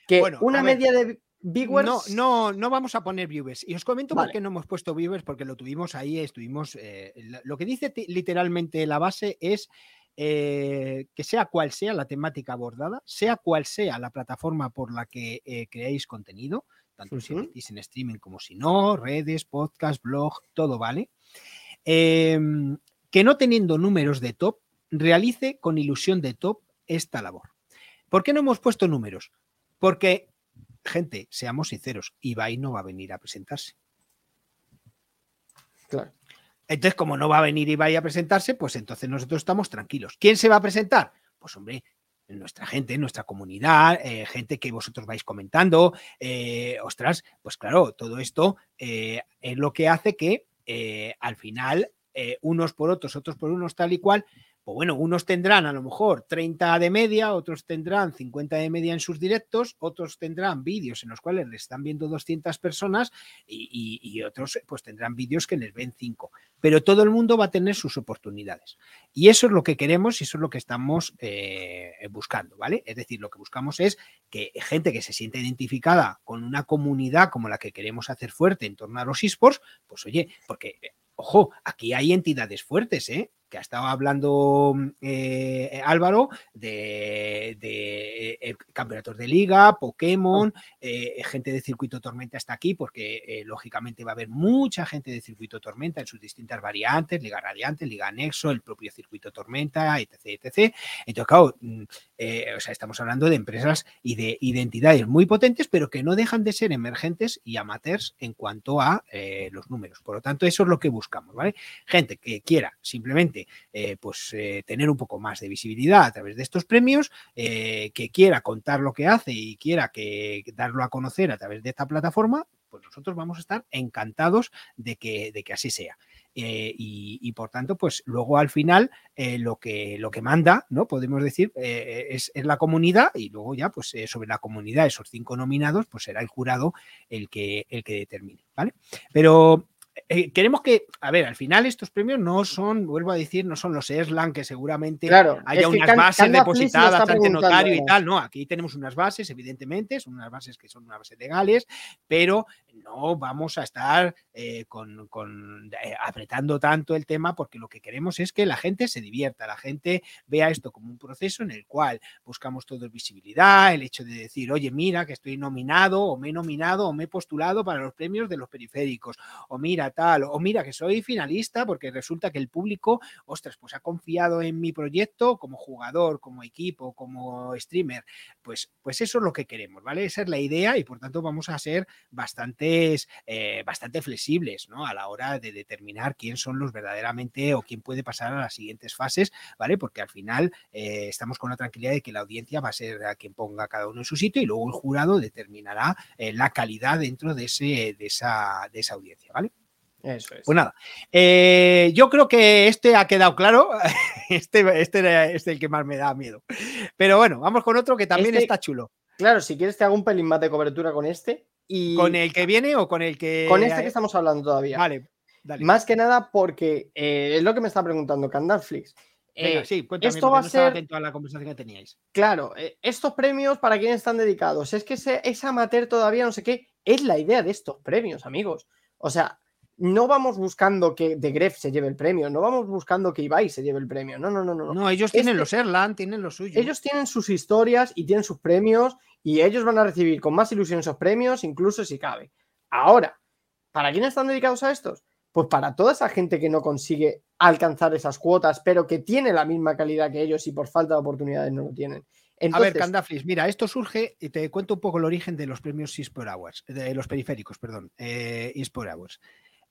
Que Bueno, una ver, media de viewers. No, no, no vamos a poner viewers. Y os comento por Vale. qué no hemos puesto viewers, porque lo tuvimos ahí, estuvimos. eh, lo que dice literalmente la base es eh, que sea cual sea la temática abordada, sea cual sea la plataforma por la que eh, creáis contenido, tanto si Ujú. emitís en streaming como si no, redes, podcast, blog, todo vale. Em, que no teniendo números de top, realice con ilusión de top esta labor. ¿Por qué no hemos puesto números? Porque, gente, seamos sinceros, Ibai no va a venir a presentarse. Claro. Entonces, como no va a venir Ibai a presentarse, pues entonces nosotros estamos tranquilos. ¿Quién se va a presentar? Pues hombre, nuestra gente, nuestra comunidad, eh, gente que vosotros vais comentando. eh, ostras, pues claro, todo esto eh, es lo que hace que eh, al final eh, unos por otros, otros por unos, tal y cual. Pues bueno, unos tendrán a lo mejor 30 de media, otros tendrán 50 de media en sus directos, otros tendrán vídeos en los cuales les están viendo 200 personas y, otros pues tendrán vídeos que les ven 5. Pero todo el mundo va a tener sus oportunidades. Y eso es lo que queremos y eso es lo que estamos eh, buscando, ¿vale? Es decir, lo que buscamos es que gente que se sienta identificada con una comunidad como la que queremos hacer fuerte en torno a los esports, pues oye, porque, ojo, aquí hay entidades fuertes, ¿eh? Que ha estado hablando eh, Álvaro de, de, eh, campeonatos de liga, Pokémon, eh, gente de Circuito Tormenta está aquí porque eh, lógicamente va a haber mucha gente de Circuito Tormenta en sus distintas variantes, Liga Radiante, Liga Nexo, el propio Circuito Tormenta, etc. etc. Entonces, claro, mm, eh, o sea, estamos hablando de empresas y de identidades muy potentes, pero que no dejan de ser emergentes y amateurs en cuanto a eh, los números. Por lo tanto, eso es lo que buscamos, ¿vale? Gente que quiera simplemente eh, pues eh, tener un poco más de visibilidad a través de estos premios, eh, que quiera contar lo que hace y quiera que darlo a conocer a través de esta plataforma, pues nosotros vamos a estar encantados de que, de que así sea. Y, por tanto, pues luego al final lo, que, lo que manda, ¿no? Podemos decir, es, es, la comunidad y luego ya, pues sobre la comunidad, esos cinco nominados, pues será el jurado el que, el que determine, ¿vale? Pero eh, queremos que, a ver, al final estos premios no son, vuelvo a decir, no son los ESLAN que seguramente claro, haya unas Can, bases depositadas ante notario ¿no? y tal. No, aquí tenemos unas bases, evidentemente, son unas bases que son unas bases legales, pero no vamos a estar eh, con, con, eh, apretando tanto el tema porque lo que queremos es que la gente se divierta, la gente vea esto como un proceso en el cual buscamos todo visibilidad, el hecho de decir, oye, mira que estoy nominado o me he nominado o me he postulado para los premios de los periféricos, o mira tal, o mira que soy finalista porque resulta que el público, ostras, pues ha confiado en mi proyecto como jugador, como equipo, como streamer, pues, pues eso es lo que queremos, ¿vale? Esa es la idea y por tanto vamos a ser bastante, eh, bastante flexibles, ¿no? A la hora de determinar quién son los verdaderamente o quién puede pasar a las siguientes fases, ¿vale? Porque al final eh, estamos con la tranquilidad de que la audiencia va a ser a quien ponga cada uno en su sitio y luego el jurado determinará eh, la calidad dentro de, ese, de, esa, de esa audiencia, ¿vale? Eso es. Pues nada, eh, yo creo que este ha quedado claro. Este, este es el que más me da miedo. Pero bueno, vamos con otro que también Este- está chulo. Claro, si quieres te hago un pelín más de cobertura con este. Y ¿Con el que viene o con el que.? con este que estamos hablando todavía. Vale, dale. Más que nada porque eh, es lo que me está preguntando Candalflix. Venga, Eh, sí, cuéntame, esto va a no ser- atento a la conversación que teníais. Claro, eh, estos premios para quién están dedicados. Es que ese- es amateur todavía, no sé qué. Es la idea de estos premios, amigos. O sea, no vamos buscando que De Gref se lleve el premio, no vamos buscando que Ibai se lleve el premio. No, no, no, no. no. No, ellos tienen Este- los Erland, tienen los suyos. Ellos tienen sus historias y tienen sus premios y ellos van a recibir con más ilusión esos premios, incluso si cabe. Ahora, ¿para quién están dedicados a estos? Pues para toda esa gente que no consigue alcanzar esas cuotas, pero que tiene la misma calidad que ellos y por falta de oportunidades no lo tienen. A ver, Candaflis, mira, esto surge, y te cuento un poco el origen de los premios eSport Awards, de los periféricos, perdón, eh, eSport Awards.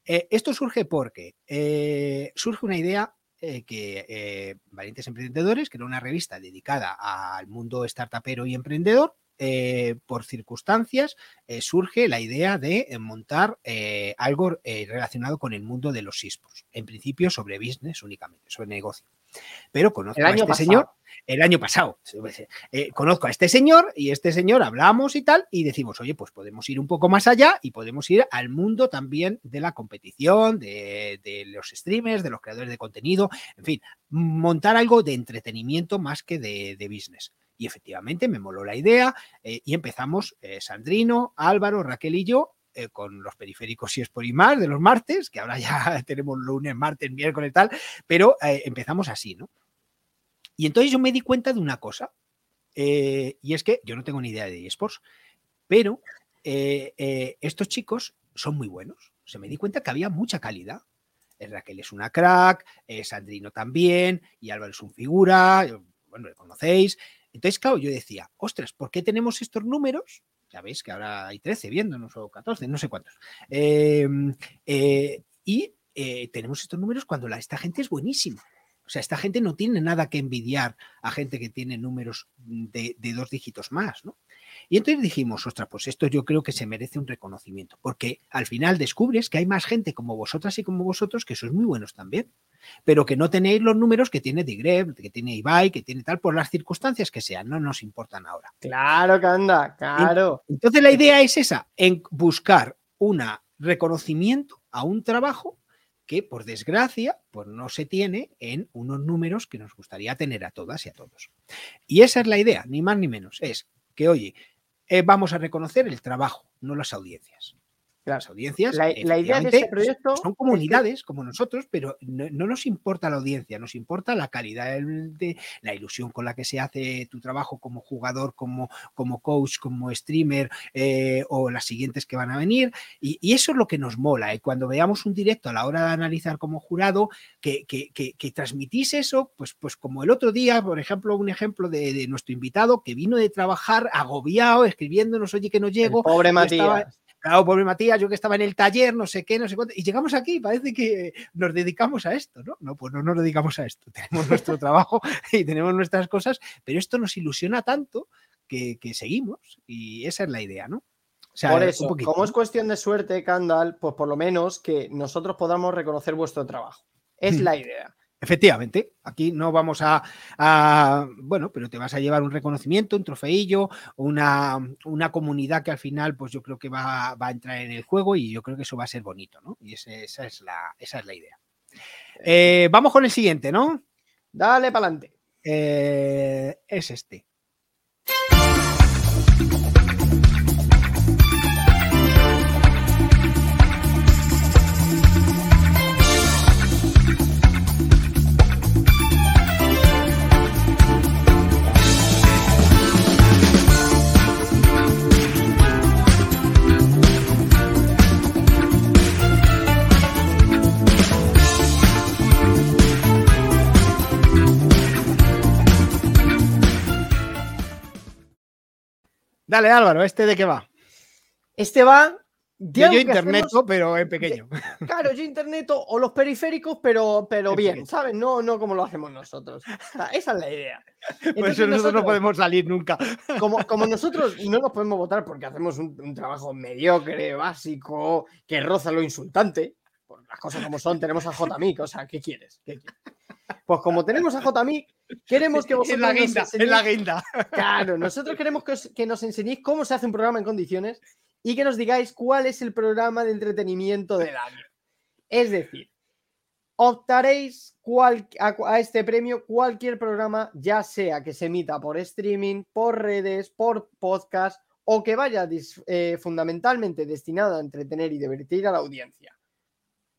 Eh, esto surge porque eh, surge una idea eh, que Valientes Emprendedores, que era una revista dedicada al mundo startupero y emprendedor, eh, por circunstancias eh, surge la idea de eh, montar eh, algo relacionado con el mundo de los esports, en principio sobre business únicamente, sobre negocio. Pero conozco el a este pasado, señor el año pasado. Conozco a este señor y este señor hablamos y tal y decimos, oye, pues podemos ir un poco más allá y podemos ir al mundo también de la competición, de, de los streamers, de los creadores de contenido, en fin, montar algo de entretenimiento más que de, de business. Y efectivamente me moló la idea eh, y empezamos eh, Sandrino, Álvaro, Raquel y yo eh, con los periféricos y es por y más de los martes, que ahora ya tenemos lunes, martes, miércoles y tal, pero empezamos así, ¿no? Y entonces yo me di cuenta de una cosa, y es que yo no tengo ni idea de eSports, pero estos chicos son muy buenos. Se me di cuenta que había mucha calidad. Raquel es una crack, Sandrino también, y Álvaro es un figura, bueno, le conocéis. Entonces, claro, yo decía, ostras, ¿por qué tenemos estos números? Ya veis que ahora hay 13 viéndonos o 14, no sé cuántos. Eh, eh, y eh, tenemos estos números cuando la, esta gente es buenísima. O sea, esta gente no tiene nada que envidiar a gente que tiene números de, de, dos dígitos más, ¿no? Y entonces dijimos, ostras, pues esto yo creo que se merece un reconocimiento, porque al final descubres que hay más gente como vosotras y como vosotros que sois muy buenos también, pero que no tenéis los números que tiene Digreb, que tiene Ibai, que tiene tal, por las circunstancias que sean, no nos importan ahora. Claro que anda, claro. Entonces la idea es esa, en buscar un reconocimiento a un trabajo que por desgracia pues no se tiene en unos números que nos gustaría tener a todas y a todos. Y esa es la idea, ni más ni menos, es que, oye, eh, vamos a reconocer el trabajo, no las audiencias. Las audiencias La, la idea de este proyecto son comunidades es que... como nosotros, pero no, no, nos importa la audiencia, nos importa la calidad de la ilusión con la que se hace tu trabajo como jugador, como, como coach, como streamer eh, o las siguientes que van a venir. Y, y eso es lo que nos mola. Y cuando veamos un directo a la hora de analizar como jurado, que, que, que, que transmitís eso, pues, pues como el otro día, por ejemplo, un ejemplo de, de, nuestro invitado que vino de trabajar agobiado, escribiéndonos, oye, que no llego. El pobre Matías. Estaba, Claro, pobre Matías, yo que estaba en el taller, no sé qué, no sé cuánto, y llegamos aquí, parece que nos dedicamos a esto, ¿no? No, pues no nos dedicamos a esto, tenemos nuestro trabajo y tenemos nuestras cosas, pero esto nos ilusiona tanto que, que seguimos y esa es la idea, ¿no? O sea, por eso, como es cuestión de suerte, Candal, pues por lo menos que nosotros podamos reconocer vuestro trabajo. Es la idea. Efectivamente, aquí no vamos a, a, bueno, pero te vas a llevar un reconocimiento, un trofeillo, una, una comunidad que al final, pues yo creo que va, va, a entrar en el juego y yo creo que eso va a ser bonito, ¿no? Y ese, esa, es la, esa es la idea. Eh, vamos con el siguiente, ¿no? Dale para adelante. Eh, es este. Dale, Álvaro, ¿este de qué va? Este va Yo, algo que internet, hacemos- pero en pequeño. Claro, yo internet o- los periféricos, pero, pero En bien, pequeño. ¿sabes? No, no como lo hacemos nosotros. O sea, esa es la idea. Por Entonces eso nosotros no podemos salir nunca. como, como nosotros no nos podemos votar porque hacemos un, un trabajo mediocre, básico, que roza lo insultante, por las cosas como son, tenemos a JMIC, o sea, ¿qué quieres? ¿Qué quieres? Pues como tenemos a JMIC, queremos que vosotros En la guinda, en la guinda. Claro, nosotros queremos que, os- que nos enseñéis cómo se hace un programa en condiciones y que nos digáis cuál es el programa de entretenimiento del año. Es decir, optaréis cual- a, a este premio cualquier programa, ya sea que se emita por streaming, por redes, por podcast o que vaya eh, fundamentalmente destinado a entretener y divertir a la audiencia.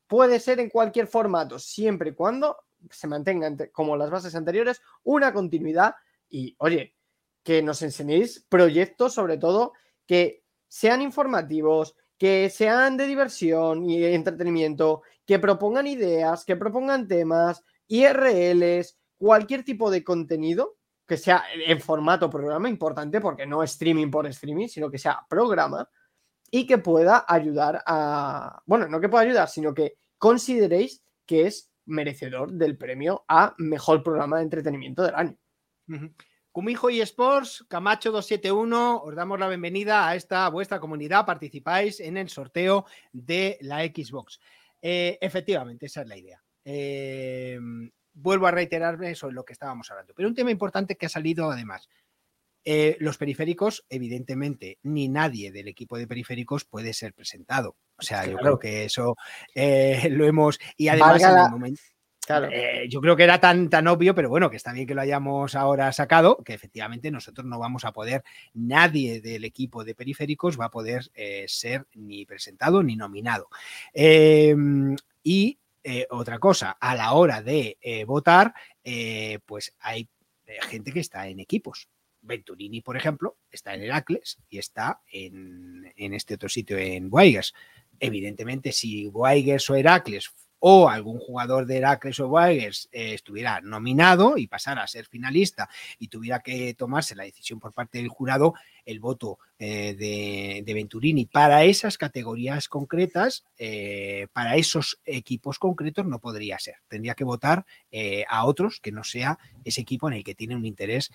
Puede ser en cualquier formato, siempre y cuando se mantenga, como las bases anteriores, una continuidad y, oye, que nos enseñéis proyectos, sobre todo, que sean informativos, que sean de diversión y entretenimiento, que propongan ideas, que propongan temas, IRLs, cualquier tipo de contenido que sea en formato programa, importante, porque no streaming por streaming, sino que sea programa, y que pueda ayudar a, bueno, no que pueda ayudar, sino que consideréis que es merecedor del premio a mejor programa de entretenimiento del año. Ujú. Kumijo y Sports, Camacho 271, os damos la bienvenida a esta vuestra comunidad. Participáis en el sorteo de la Xbox. Eh, efectivamente, esa es la idea. Eh, vuelvo a reiterarme sobre lo que estábamos hablando. Pero un tema importante que ha salido además. Eh, los periféricos, evidentemente, ni nadie del equipo de periféricos puede ser presentado. O sea, yo creo que eso eh, lo hemos. Y además, en el momento. Claro. Eh, yo creo que era tan, tan obvio, pero bueno, que está bien que lo hayamos ahora sacado, que efectivamente nosotros no vamos a poder, nadie del equipo de periféricos va a poder eh, ser ni presentado ni nominado. Eh, y otra cosa, a la hora de votar, pues hay gente que está en equipos. Venturini, por ejemplo, está en Heracles y está en, en este otro sitio, en Weigers. Evidentemente, si Weigers o Heracles o algún jugador de Heracles o Weigers eh, estuviera nominado y pasara a ser finalista y tuviera que tomarse la decisión por parte del jurado, el voto eh, de, Venturini para esas categorías concretas, eh, para esos equipos concretos, no podría ser. Tendría que votar eh, a otros que no sea ese equipo en el que tiene un interés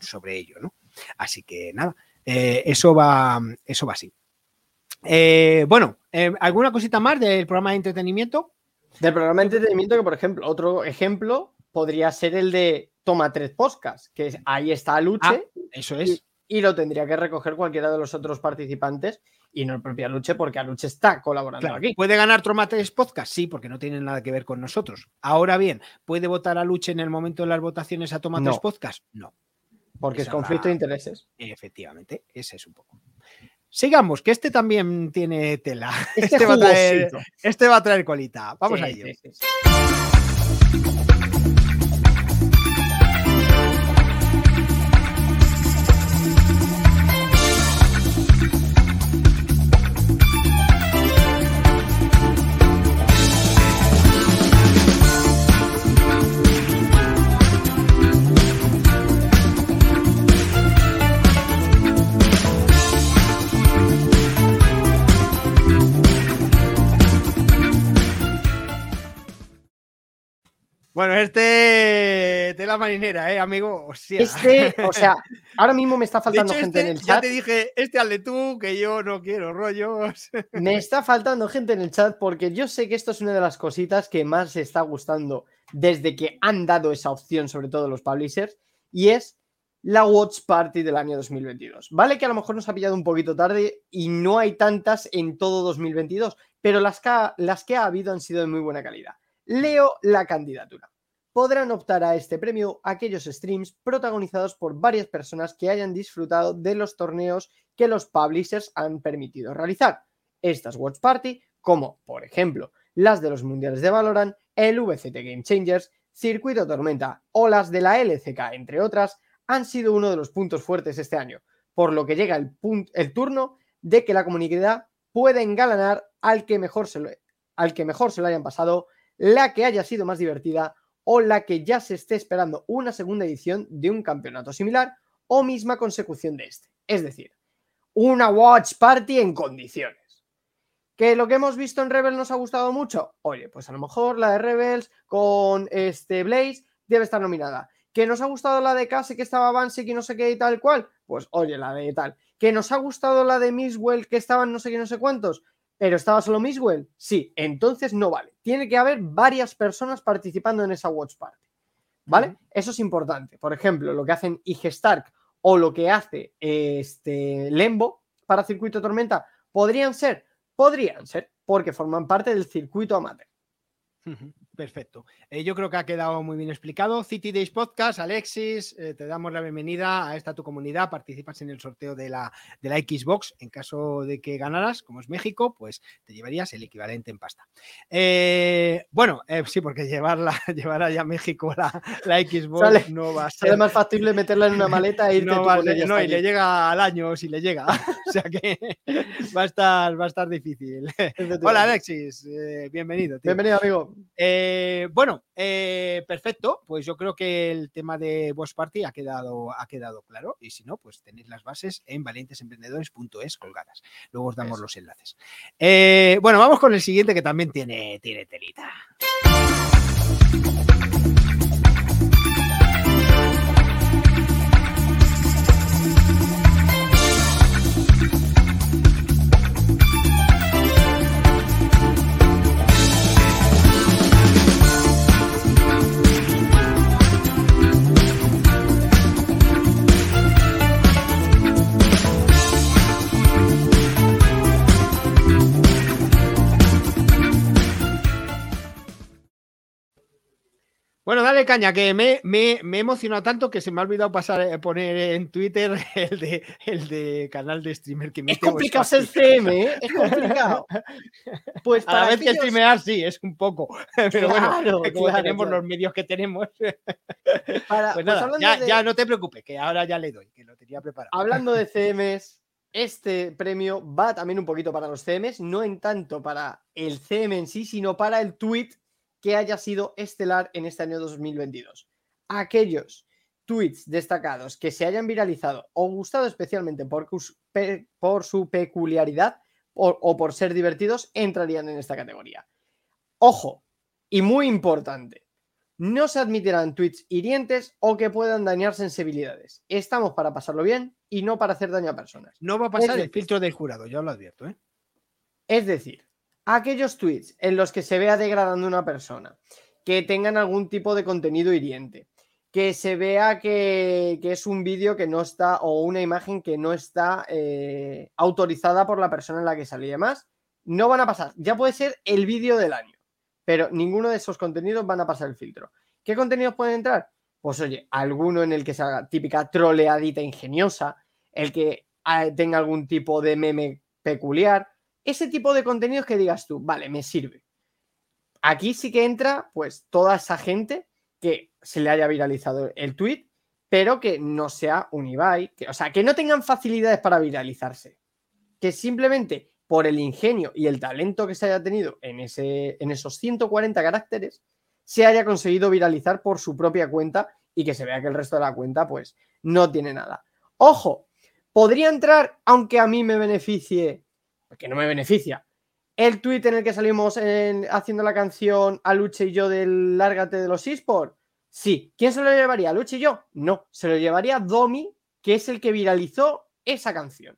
sobre ello, ¿no? Así que nada, eso va, eso va así. Eh, bueno, eh, ¿alguna cosita más del programa de entretenimiento? Del programa de entretenimiento, que por ejemplo, otro ejemplo podría ser el de Toma tres Podcast, que es- ahí está Luche Ah, Eso es. y lo tendría que recoger cualquiera de los otros participantes y no el propio Luche, porque Aluche está colaborando Claro, aquí. ¿Puede ganar Tromates Podcast? Sí, porque no tiene nada que ver con nosotros. Ahora bien, ¿puede votar a Luche en el momento de las votaciones a Tomates No. Podcast? No, Porque es conflicto de intereses. efectivamente, ese es un poco. Sigamos, que este también tiene tela. Este, Este va a traer, este va a traer colita. Vamos Sí, a ello. sí, sí, Bueno, este tela marinera, ¿eh, amigo? Hostia. Este, o sea, ahora mismo me está De faltando hecho, gente este, en el ya chat. te dije, este hazle tú, que yo no quiero rollos. Me está faltando gente en el chat porque yo sé que esto es una de las cositas que más se está gustando desde que han dado esa opción, sobre todo los publishers, y es la Watch Party del año 2022. Vale que a lo mejor nos ha pillado un poquito tarde y no hay tantas en todo 2022, pero las que, ha- las que ha habido han sido de muy buena calidad. Leo la candidatura. Podrán optar a este premio aquellos streams protagonizados por varias personas que hayan disfrutado de los torneos que los publishers han permitido realizar. Estas Watch Party, como por ejemplo las de los mundiales de Valorant, el VCT Game Changers, Circuito Tormenta o las de la LCK, entre otras, han sido uno de los puntos fuertes este año, por lo que llega el, turno de que la comunidad pueda engalanar al que, mejor se lo, al que mejor se lo hayan pasado, la que haya sido más divertida o la que ya se esté esperando una segunda edición de un campeonato similar o misma consecución de este. Es decir, una watch party en condiciones. ¿Que lo que hemos visto en Rebel nos ha gustado mucho? Oye, pues a lo mejor la de Rebels con este Blaze debe estar nominada. ¿Que nos ha gustado la de Case que estaba Bansic y no sé qué y tal cual? Pues oye, la de tal. ¿Que nos ha gustado la de Miswell que estaban no sé qué, no sé cuántos? Pero estaba solo Miswell, sí, entonces no vale. Tiene que haber varias personas participando en esa Watch Party. ¿Vale? Eso es importante. Por ejemplo, lo que hacen IG Stark o lo que hace este Lembo para Circuito Tormenta, ¿podrían ser? Podrían ser, porque forman parte del circuito amateur. Perfecto. Eh, yo creo que ha quedado muy bien explicado. City Days Podcast, Alexis, eh, te damos la bienvenida a esta tu comunidad. Participas en el sorteo de la, de la Xbox. En caso de que ganaras, como es México, pues te llevarías el equivalente en pasta. Eh, bueno, sí, porque llevarla, llevar allá a México la, la Xbox no va a ser. Es más factible meterla en una maleta e irte no, no y le llega al año si le llega. o sea que va a estar, va a estar difícil. Hola, Alexis. bienvenido. Bienvenido, amigo. Bueno, eh, perfecto, pues yo creo que el tema de Boss Party ha quedado, ha quedado claro y si no, pues tenéis las bases en valientesemprendedores.es colgadas. Luego os damos los enlaces. Eh, bueno, vamos con el siguiente que también tiene, tiene telita. Bueno, dale caña, que me, me, me he emocionado tanto que se me ha olvidado pasar eh, poner en Twitter el de, el de canal de streamer que me Es complicado ser CM, ¿eh? es complicado. Pues para a la vez que streamear sí, es un poco. Pero bueno, tenemos los medios que tenemos. pues, pues nada, ya, ya, no te preocupes, que ahora ya le doy, que lo tenía preparado. Hablando de CMs, este premio va también un poquito para los CMs, no en tanto para el CM en sí, sino para el tweet que haya sido estelar en este año 2022. Aquellos tweets destacados que se hayan viralizado o gustado especialmente por, por su peculiaridad o, por ser divertidos entrarían en esta categoría. Ojo, y muy importante, no se admitirán tweets hirientes o que puedan dañar sensibilidades. Estamos para pasarlo bien y no para hacer daño a personas. No va a pasar el filtro del jurado, ya lo advierto. ¿eh? Es decir, aquellos tweets en los que se vea degradando una persona, que tengan algún tipo de contenido hiriente, que se vea que, es un vídeo que no está o una imagen que no está eh, autorizada por la persona en la que sale y demás, no van a pasar. Ya puede ser el vídeo del año, pero ninguno de esos contenidos van a pasar el filtro. ¿Qué contenidos pueden entrar? Pues oye, alguno en el que se haga típica troleadita ingeniosa, el que ah, tenga algún tipo de meme peculiar, ese tipo de contenidos que digas tú, vale, me sirve. Aquí sí que entra, pues, toda esa gente que se le haya viralizado el tweet, pero que no sea un Ibai, que, o sea, que no tengan facilidades para viralizarse. Que simplemente por el ingenio y el talento que se haya tenido en, ese, en esos 140 caracteres, se haya conseguido viralizar por su propia cuenta y que se vea que el resto de la cuenta, pues, no tiene nada. Ojo, podría entrar, aunque a mí me beneficie que no me beneficia. El tweet en el que salimos haciendo la canción a Luche y yo del Lárgate de los eSports. Sí. ¿Quién se lo llevaría? ¿Luche y yo? No. Se lo llevaría Domi, que es el que viralizó esa canción.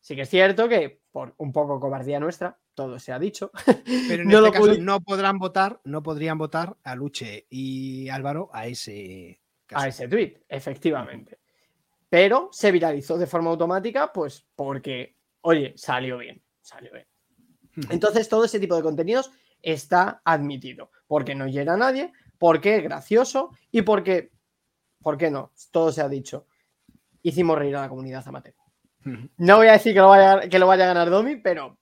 Sí que es cierto que, por un poco cobardía nuestra, todo se ha dicho. Pero en no, este caso no podrán votar, no podrían votar a Luche y Álvaro a ese A ese tweet, efectivamente. Pero se viralizó de forma automática, pues porque oye, salió bien, salió bien. Entonces, todo ese tipo de contenidos está admitido, porque no llega a nadie, porque es gracioso y porque, ¿por qué no? Todo se ha dicho. Hicimos reír a la comunidad amateur. No voy a decir que lo vaya, que lo vaya a ganar Domi, pero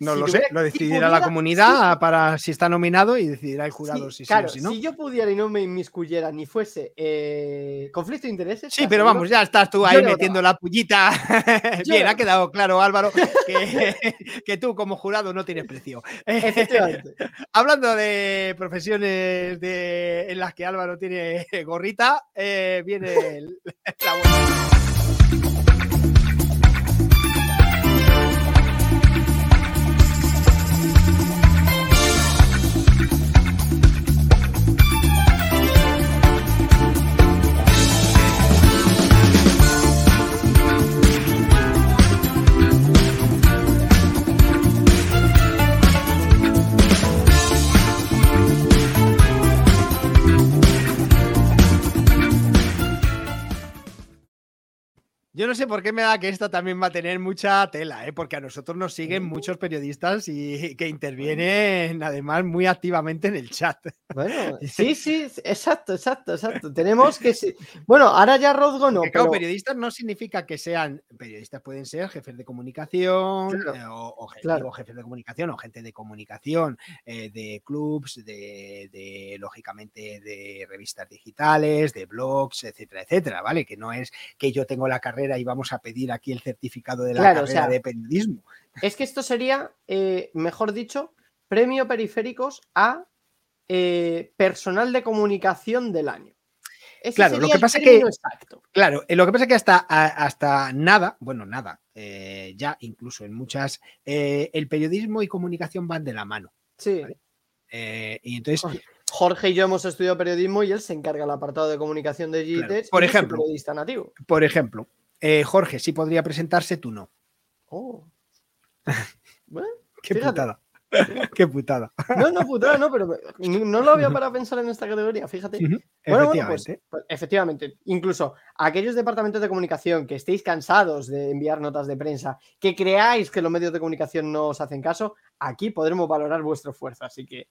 No Si lo sé, lo si decidirá la comunidad para si está nominado y decidirá el jurado Sí, si claro, sí o si no. si yo pudiera y no me inmiscuyera ni fuese eh, conflicto de intereses. Sí, pero vamos, ya estás tú yo ahí metiendo la pullita. Bien, ha quedado claro, Álvaro, que, que tú como jurado no tienes precio. Efectivamente. Hablando de profesiones de, en las que Álvaro tiene gorrita, eh, viene el- la buena. Yo no sé por qué me da que esto también va a tener mucha tela, ¿eh? porque a nosotros nos siguen muchos periodistas y que intervienen además muy activamente en el chat. Bueno, sí, sí, exacto, exacto, exacto. Tenemos que. Bueno, ahora ya Rodgo no, claro, pero. periodistas no significa que sean periodistas, pueden ser jefes de comunicación Claro, eh, o, claro. jefes de comunicación o gente de comunicación eh, de clubs, de, de, lógicamente de revistas digitales, de blogs, etcétera, etcétera, ¿vale? Que no es que yo tengo la carrera y vamos a pedir aquí el certificado de la Claro, o carrera sea, de periodismo. Es que esto sería, eh, mejor dicho, premio periféricos a eh, personal de comunicación del año. Ese Claro, lo que pasa que- Exacto. Claro, eh, lo que pasa que hasta, hasta nada, bueno, nada, eh, ya incluso en muchas, eh, el periodismo y comunicación van de la mano. Sí. eh, y entonces, Jorge y yo hemos estudiado periodismo y él se encarga del apartado de comunicación de Claro, GTEX. por ejemplo. periodista nativo. por ejemplo, eh, Jorge sí podría presentarse, tú no. Oh. Bueno, Qué Fíjate. putada. Qué putada. no, no, putada, no, pero no lo había para pensar en esta categoría, fíjate. Bueno, bueno, pues, Efectivamente. pues, efectivamente, incluso aquellos departamentos de comunicación que estéis cansados de enviar notas de prensa, que creáis que los medios de comunicación no os hacen caso, aquí podremos valorar vuestro esfuerzo. Así que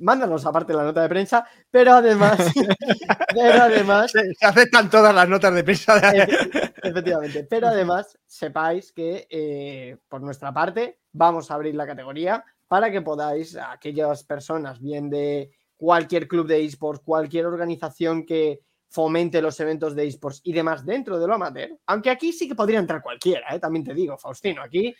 mándanos aparte la nota de prensa, pero además, pero además, Se, se aceptan todas las notas de prensa. de- efe- efectivamente, pero además sepáis que eh, por nuestra parte vamos a abrir la categoría para que podáis, aquellas personas, bien de cualquier club de esports, cualquier organización que fomente los eventos de esports y demás dentro de lo amateur, aunque aquí sí que podría entrar cualquiera, ¿eh? también te digo, Faustino, aquí,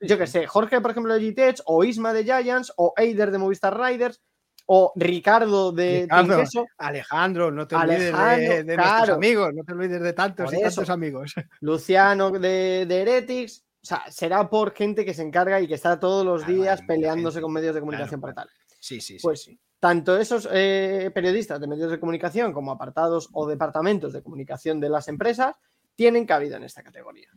yo que sé, Jorge, por ejemplo, de GTEch, o Isma de Giants, o Eider de Movistar Riders, o Ricardo de Ricardo, Alejandro, no te olvides de, Alejandro, de nuestros claro. amigos, no te olvides de tantos y tantos amigos. Luciano de, de Heretics. O sea, será por gente que se encarga y que está todos los Claro, días peleándose gente. con medios de comunicación claro. para tal. Sí, sí, sí. Pues sí. Tanto esos eh, periodistas de medios de comunicación como apartados o departamentos de comunicación de las empresas tienen cabida en esta categoría.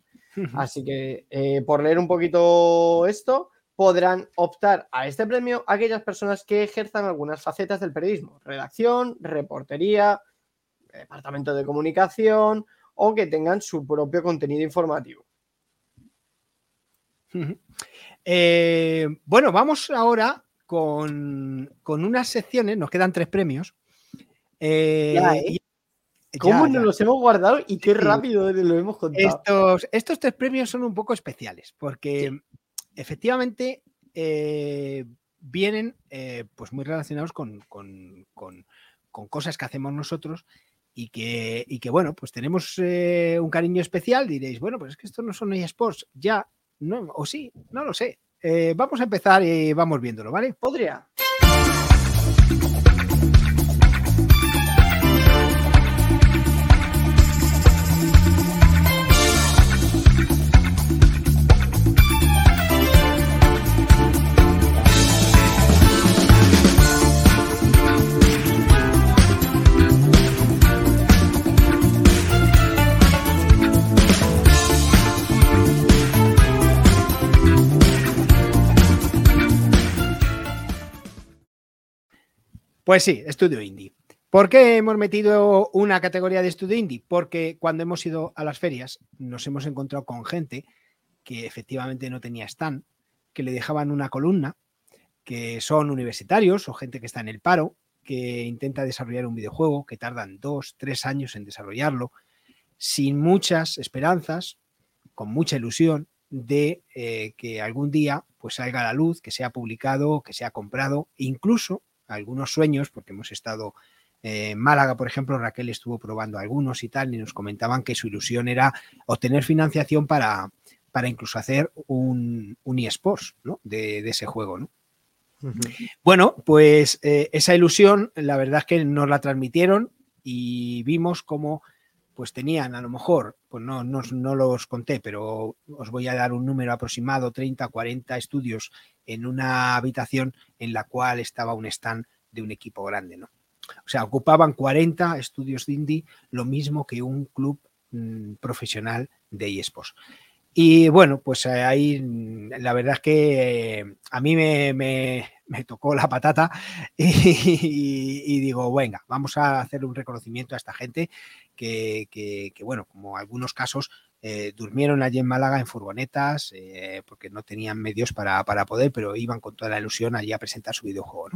Así que eh, por leer un poquito esto, podrán optar a este premio aquellas personas que ejerzan algunas facetas del periodismo, redacción, reportería, departamento de comunicación o que tengan su propio contenido informativo. Eh, bueno, vamos ahora con, con unas secciones, nos quedan tres premios. Eh, Ya, ¿eh? ¿Cómo ya, nos ya. los hemos guardado y qué Sí. rápido lo hemos contado? Estos, estos tres premios son un poco especiales porque efectivamente eh, vienen eh, pues muy relacionados con, con- con- con cosas que hacemos nosotros y que, y que, bueno, pues tenemos eh, un cariño especial. Diréis, bueno, pues es que estos no son eSports, ya, no, o sí, no lo sé. Eh, vamos a empezar y vamos viéndolo, ¿vale? Podría. Pues sí, estudio indie. ¿Por qué hemos metido una categoría de estudio indie? Porque cuando hemos ido a las ferias nos hemos encontrado con gente que efectivamente no tenía stand, que le dejaban una columna, que son universitarios o gente que está en el paro, que intenta desarrollar un videojuego, que tardan dos, tres años en desarrollarlo, sin muchas esperanzas, con mucha ilusión, de eh, que algún día pues salga a la luz, que sea publicado, que sea comprado, incluso algunos sueños, porque hemos estado en Málaga, por ejemplo, Raquel estuvo probando algunos y tal, y nos comentaban que su ilusión era obtener financiación para, para incluso hacer un, un eSports ¿no? de, de, ese juego. ¿no? Bueno, pues eh, esa ilusión, la verdad es que nos la transmitieron y vimos cómo pues tenían a lo mejor, pues no, no, no, los conté, pero os voy a dar un número aproximado, 30, 40 estudios en una habitación en la cual estaba un stand de un equipo grande, ¿no? O sea, ocupaban 40 estudios de indie, lo mismo que un club mmm, profesional de eSports. Y bueno, pues ahí la verdad es que eh, a mí me, me, me, tocó la patata y, digo, venga, vamos a hacer un reconocimiento a esta gente que, que, bueno, como algunos casos eh, durmieron allí en Málaga en furgonetas eh, porque no tenían medios para, para, poder, pero iban con toda la ilusión allí a presentar su videojuego.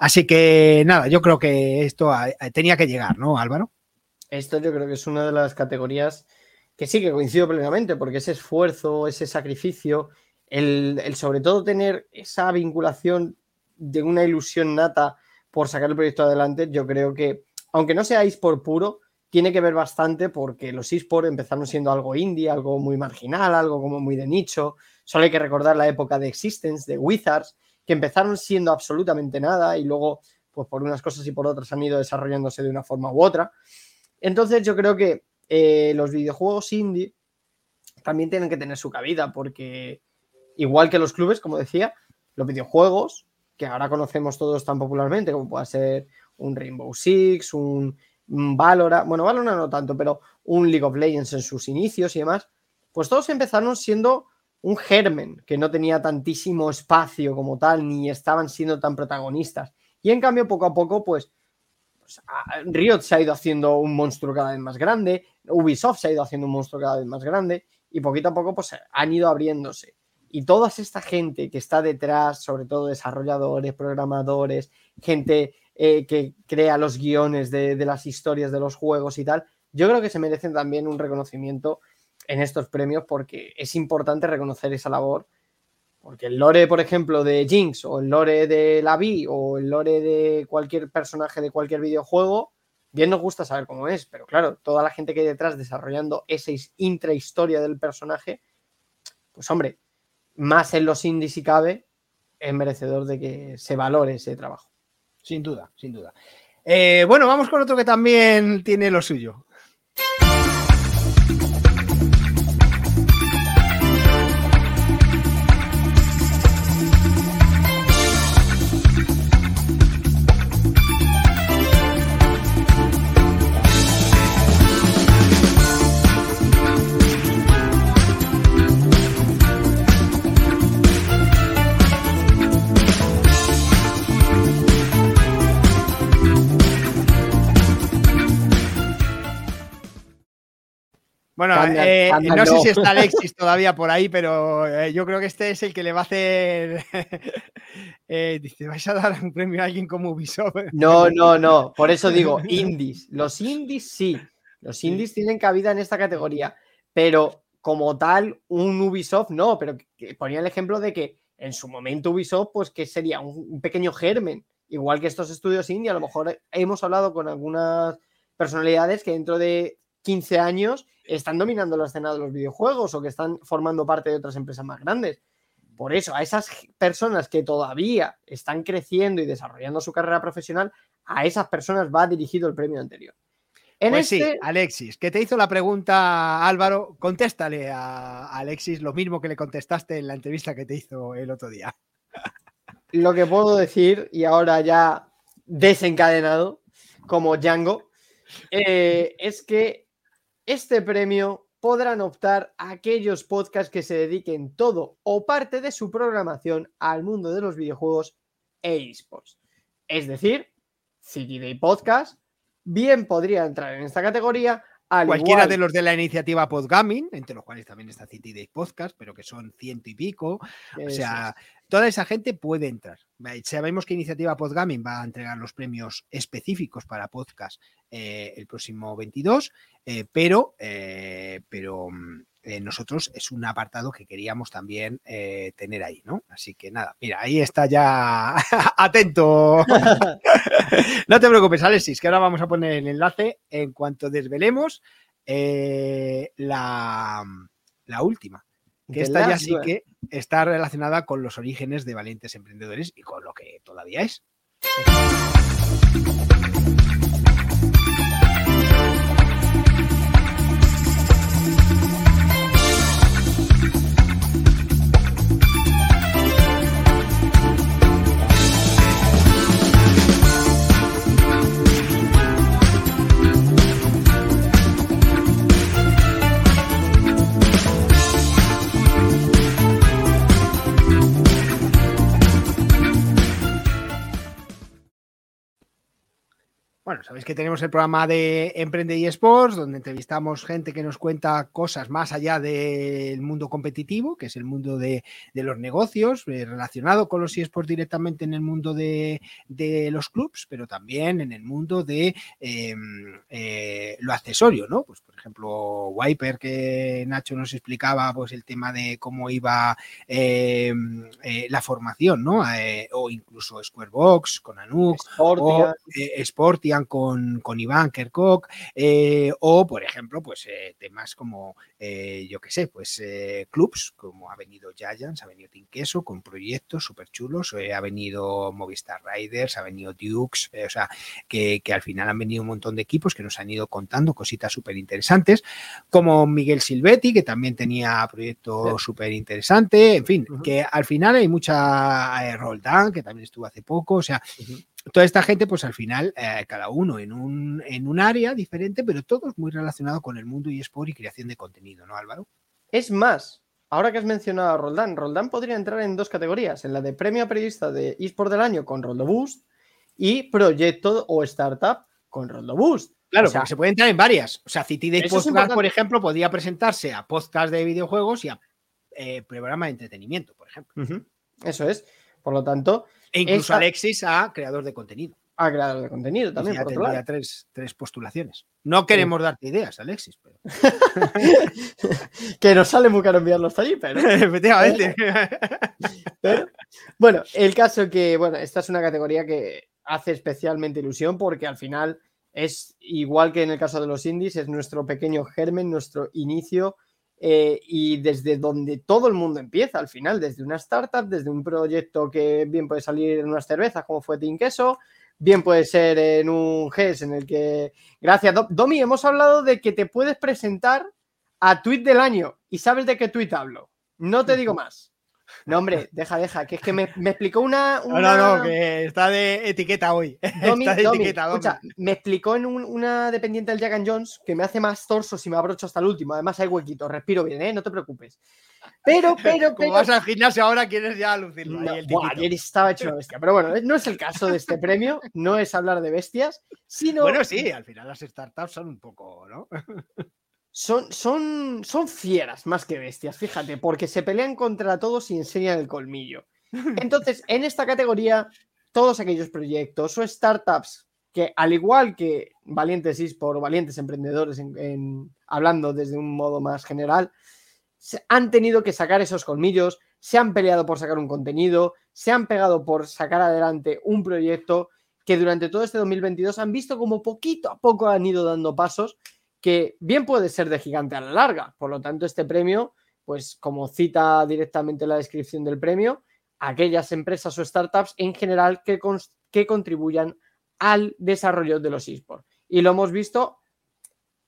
Así que nada, yo creo que esto tenía que llegar, ¿no, Álvaro? Esto yo creo que es una de las categorías que sí que coincido plenamente, porque ese esfuerzo, ese sacrificio, el, sobre todo tener esa vinculación de una ilusión nata por sacar el proyecto adelante, yo creo que, aunque no seáis por puro, tiene que ver bastante porque los esports empezaron siendo algo indie, algo muy marginal, algo como muy de nicho. Solo hay que recordar la época de Existence, de Wizards, que empezaron siendo absolutamente nada y luego, pues por unas cosas y por otras han ido desarrollándose de una forma u otra. Entonces yo creo que eh, los videojuegos indie también tienen que tener su cabida, porque igual que los clubes, como decía, los videojuegos, que ahora conocemos todos tan popularmente, como puede ser un Rainbow Six, un, un Valorant, bueno, Valorant no tanto, pero un League of Legends en sus inicios y demás, pues todos empezaron siendo un germen, que no tenía tantísimo espacio como tal, ni estaban siendo tan protagonistas. Y en cambio, poco a poco, pues pues, Riot se ha ido haciendo un monstruo cada vez más grande, Ubisoft se ha ido haciendo un monstruo cada vez más grande y poquito a poco pues han ido abriéndose. Y toda esta gente que está detrás, sobre todo desarrolladores, programadores, gente eh, que crea los guiones de, de las historias de los juegos y tal, yo creo que se merecen también un reconocimiento en estos premios porque es importante reconocer esa labor porque el lore, por ejemplo, de Jinx o el lore de la Vi o el lore de cualquier personaje de cualquier videojuego, bien nos gusta saber cómo es, pero claro, toda la gente que hay detrás desarrollando esa intrahistoria del personaje, pues hombre, más en los indies si cabe, es merecedor de que se valore ese trabajo. Sin duda, sin duda. Eh, bueno, vamos con otro que también tiene lo suyo. Bueno, eh, no, sé si está Alexis todavía por ahí, pero eh, yo creo que este es el que le va a hacer. eh, dice, ¿vais a dar un premio a alguien como Ubisoft? No, no, no. Por eso digo, indies. Los indies sí. Los indies tienen cabida en esta categoría. Pero como tal, un Ubisoft no. Pero ponía el ejemplo de que en su momento Ubisoft, pues que sería un, un pequeño germen. Igual que estos estudios indie, a lo mejor hemos hablado con algunas personalidades que dentro de 15 años están dominando la escena de los videojuegos o que están formando parte de otras empresas más grandes. Por eso, a esas personas que todavía están creciendo y desarrollando su carrera profesional, a esas personas va dirigido el premio anterior. En pues este... sí, Alexis, que te hizo la pregunta Álvaro, contéstale a Alexis lo mismo que le contestaste en la entrevista que te hizo el otro día. Lo que puedo decir, y ahora ya desencadenado, como Django, eh, es que este premio podrán optar aquellos podcasts que se dediquen todo o parte de su programación al mundo de los videojuegos e esports. Es decir, City Day Podcast bien podría entrar en esta categoría. Al Cualquiera igual... de los de la iniciativa Podgaming, entre los cuales también está City Day Podcast, pero que son ciento y pico. O sea, es. toda esa gente puede entrar. Sabemos que Iniciativa Podgaming va a entregar los premios específicos para podcast eh, el próximo 22, eh, pero, eh, pero eh, nosotros es un apartado que queríamos también eh, tener ahí, ¿no? Así que nada, mira, ahí está ya atento. no te preocupes, Alexis, que ahora vamos a poner el enlace en cuanto desvelemos la, la última que esta ya sí que está relacionada con los orígenes de valientes emprendedores y con lo que todavía es. Sabéis que tenemos el programa de Emprende y Sports, donde entrevistamos gente que nos cuenta cosas más allá del mundo competitivo, que es el mundo de, los negocios, eh, relacionado con los eSports directamente en el mundo de, los clubs, pero también en el mundo de em, eh, lo accesorio, ¿no? Pues, por ejemplo, Wiper, que Nacho nos explicaba, pues el tema de cómo iba em, eh, la formación, ¿no? o incluso Squarebox con Anux, o Sportia con, con Iván Kerkok, eh, o por ejemplo, pues eh, temas como, eh, yo qué sé, pues clubs, como ha venido Giants, ha venido Tinqueso, con proyectos súper chulos, ha venido Movistar Riders, ha venido Dukes, o sea, que, al final han venido un montón de equipos que nos han ido contando cositas súper interesantes, como Miguel Silvetti, que también tenía proyectos súper interesantes, en fin, que al final hay mucha Roldán, que también estuvo hace poco, o sea, toda esta gente, pues al final, eh, cada uno en un, en un área diferente, pero todos muy relacionados con el mundo eSport y creación de contenido, ¿no, Álvaro? Es más, ahora que has mencionado a Roldán, Roldán podría entrar en dos categorías, en la de premio a periodista de eSport del año con Roldo Boost y proyecto o startup con Roldo Boost. Claro, se puede entrar en varias. O sea, City Day Podcast, por ejemplo, podría presentarse a podcast de videojuegos y a eh, programa de entretenimiento, por ejemplo. Eso es. Por lo tanto, e incluso Alexis a creador de contenido. A creador de contenido también. Ya tendría tres, tres, postulaciones. No queremos darte ideas, Alexis. Pero... que nos sale muy caro enviarlos allí, pero. Efectivamente. bueno, el caso que, bueno, esta es una categoría que hace especialmente ilusión porque al final es igual que en el caso de los indies, es nuestro pequeño germen, nuestro inicio eh, y desde donde todo el mundo empieza al final, desde una startup, desde un proyecto que bien puede salir en unas cervezas como fue Team Queso, bien puede ser en un GES en el que, gracias Domi, hemos hablado de que te puedes presentar a tweet del año y sabes de qué tweet hablo. No te digo más. No, hombre, deja, deja, que es que me, explicó una, No, no, no, que está de etiqueta hoy. está de etiqueta, escucha, me explicó en una dependiente del Jack and Jones que me hace más torso si me abrocho hasta el último. Además hay huequitos, respiro bien, ¿eh? No te preocupes. Pero, pero, Como vas al gimnasio ahora, quieres ya lucirlo. No, ayer estaba hecho una bestia. Pero bueno, no es el caso de este premio, no es hablar de bestias, sino. Bueno, sí, al final las startups son un poco, ¿no? son, son, son fieras más que bestias, fíjate, porque se pelean contra todos y enseñan el colmillo. Entonces, en esta categoría, todos aquellos proyectos o startups que, al igual que valientes o valientes emprendedores, en, hablando desde un modo más general, han tenido que sacar esos colmillos, se han peleado por sacar un contenido, se han pegado por sacar adelante un proyecto que durante todo este 2022 han visto como poquito a poco han ido dando pasos que bien puede ser de gigante a la larga. Por lo tanto, este premio, pues como cita directamente la descripción del premio, aquellas empresas o startups en general que, que contribuyan al desarrollo de los esports. Y lo hemos visto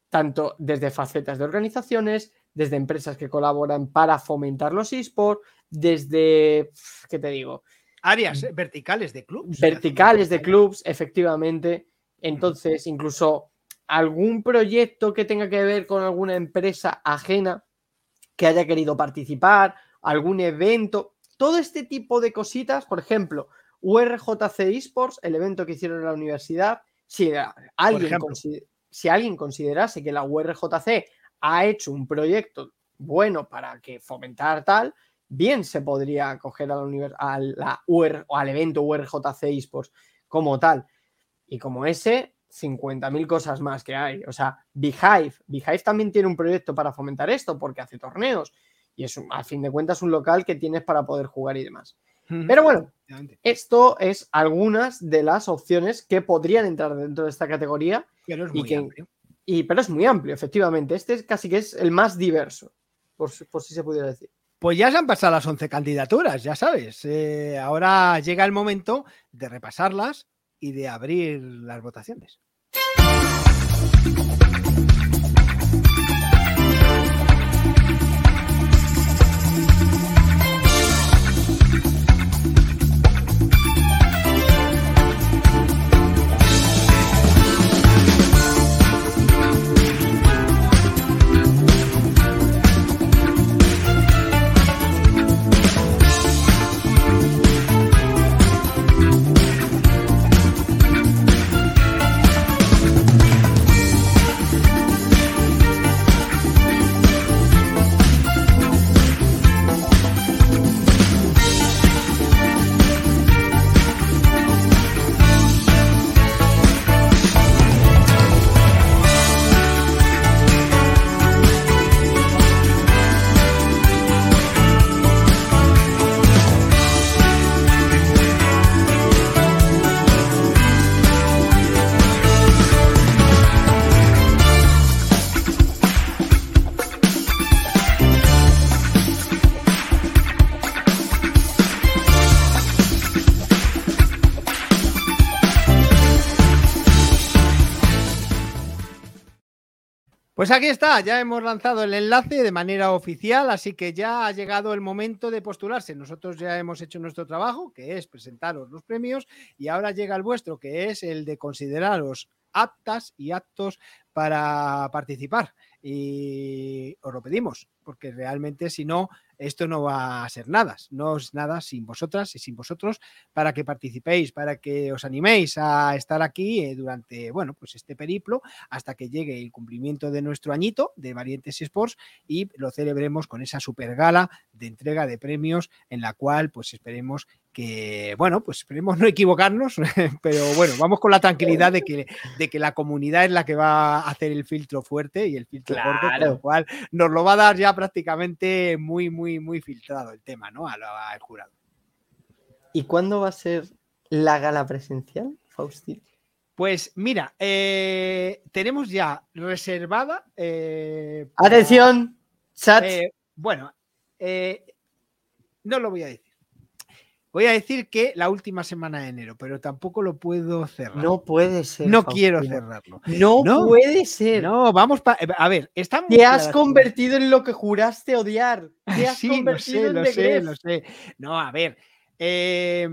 tanto desde facetas de organizaciones, desde empresas que colaboran para fomentar los esports, desde, ¿qué te digo? Áreas verticales de clubs. Verticales de clubs, efectivamente. Entonces, incluso algún proyecto que tenga que ver con alguna empresa ajena que haya querido participar, algún evento, todo este tipo de cositas, por ejemplo, URJC Esports, el evento que hicieron en la universidad, si alguien, si alguien considerase que la URJC ha hecho un proyecto bueno para que fomentar tal, bien se podría acoger a la, a la UR, o al evento URJC Esports como tal. Y como ese, 50.000 cosas más que hay. O sea, Beehive, Beehive también tiene un proyecto para fomentar esto porque hace torneos y es a fin de cuentas un local que tienes para poder jugar y demás. Pero bueno, esto es algunas de las opciones que podrían entrar dentro de esta categoría. Pero es muy amplio. Y, pero es muy amplio, efectivamente. Este es casi que es el más diverso, por, si se pudiera decir. Pues ya se han pasado las 11 candidaturas, ya sabes. Eh, ahora llega el momento de repasarlas y de abrir las votaciones. Pues aquí está, ya hemos lanzado el enlace de manera oficial, así que ya ha llegado el momento de postularse. Nosotros ya hemos hecho nuestro trabajo, que es presentaros los premios, y ahora llega el vuestro, que es el de consideraros aptas y aptos para participar. Y os lo pedimos, porque realmente si no, esto no va a ser nada, no es nada sin vosotras y sin vosotros para que participéis, para que os animéis a estar aquí eh, durante, bueno, pues este periplo hasta que llegue el cumplimiento de nuestro añito de Variantes Sports y lo celebremos con esa super gala de entrega de premios en la cual pues esperemos que, bueno, pues esperemos no equivocarnos, pero bueno, vamos con la tranquilidad de que, de que la comunidad es la que va a hacer el filtro fuerte y el filtro fuerte, con lo cual nos lo va a dar ya prácticamente muy, muy, muy filtrado el tema, ¿no? Al, jurado. ¿Y cuándo va a ser la gala presencial, Faustín? Pues mira, eh, tenemos ya reservada. Eh, Atención, chat. Eh, bueno, no lo voy a decir. Voy a decir que la última semana de enero, pero tampoco lo puedo cerrar. No puede ser. No quiero cerrarlo. No, puede ser. No, vamos A ver, estamos. Te has convertido en lo que juraste odiar. Te has sí, convertido lo sé, en lo sé, lo sé. No, a ver. Eh,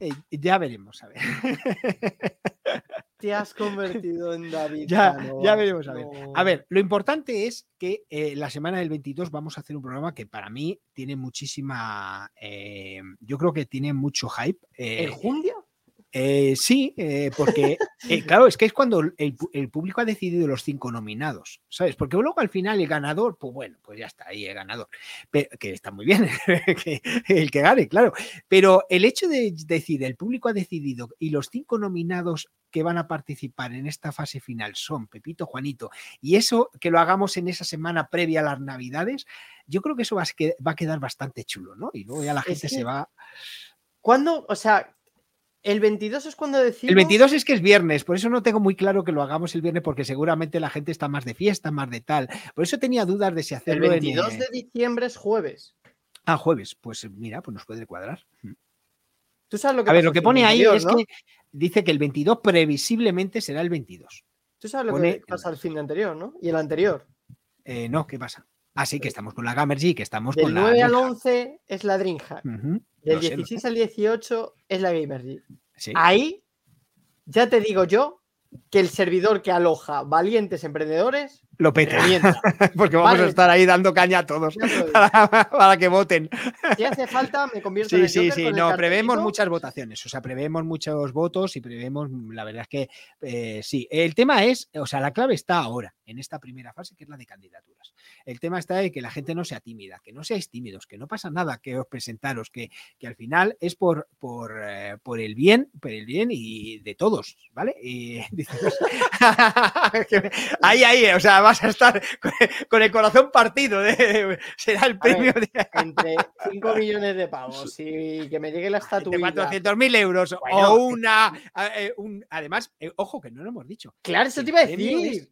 eh, ya veremos, a ver. Te has convertido en David. Ya, ya veremos, a ver. A ver, lo importante es que eh, la semana del 22 vamos a hacer un programa que para mí tiene muchísima. Eh, yo creo que tiene mucho hype. ¿En junio? Eh, sí, eh, porque eh, claro, es que es cuando el, público ha decidido los cinco nominados, ¿sabes? Porque luego al final el ganador, pues bueno, pues ya está ahí el ganador, que está muy bien el que gane, claro. Pero el hecho de decir, el público ha decidido y los cinco nominados que van a participar en esta fase final son Pepito, Juanito, y eso que lo hagamos en esa semana previa a las Navidades, yo creo que eso va a, quedar bastante chulo, ¿no? Y luego ya la gente se va. ¿Cuándo? O sea, el 22 es cuando decimos. El 22 es que es viernes, por eso no tengo muy claro que lo hagamos el viernes, porque seguramente la gente está más de fiesta, más de tal. Por eso tenía dudas de si hacerlo. El 22 de diciembre es jueves. Ah, jueves. Pues mira, pues nos puede cuadrar. Mm. ¿Tú sabes lo que A ver, lo que pone ahí es que dice que el 22 previsiblemente será el 22. Tú sabes lo que pasa al fin de anterior, ¿no? Y el anterior. Eh, no, ¿qué pasa? Ah, sí, que estamos con la Gamergy, que estamos con la. Del 9 al 11 es la Dreamhack. Del 16 al 18 es la Gamergy. Ahí ya te digo yo que el servidor que aloja valientes emprendedores lo pete. revienta. Porque vamos Vale. a estar ahí dando caña a todos para, para que voten. Si hace falta, me convierto en Sí, el sí, sí. el No, prevemos muchas votaciones. O sea, prevemos muchos votos y prevemos, la verdad es que eh, sí. El tema es, o sea, la clave está ahora, en esta primera fase, que es la de candidaturas. El tema está de que la gente no sea tímida, que no seáis tímidos, que no pasa nada que os presentaros, que, que al final es por, por, eh, por el bien, por el bien y de todos, ¿vale? Y ahí, ahí, o sea, vas a estar con, con el corazón partido. de- será el premio de, Entre 5 millones de pavos y que me llegue la de estatuilla. 400.000 euros Bueno, o una. eh, un- además, eh, ojo, que no lo hemos dicho. Claro, eso te iba a decir. es-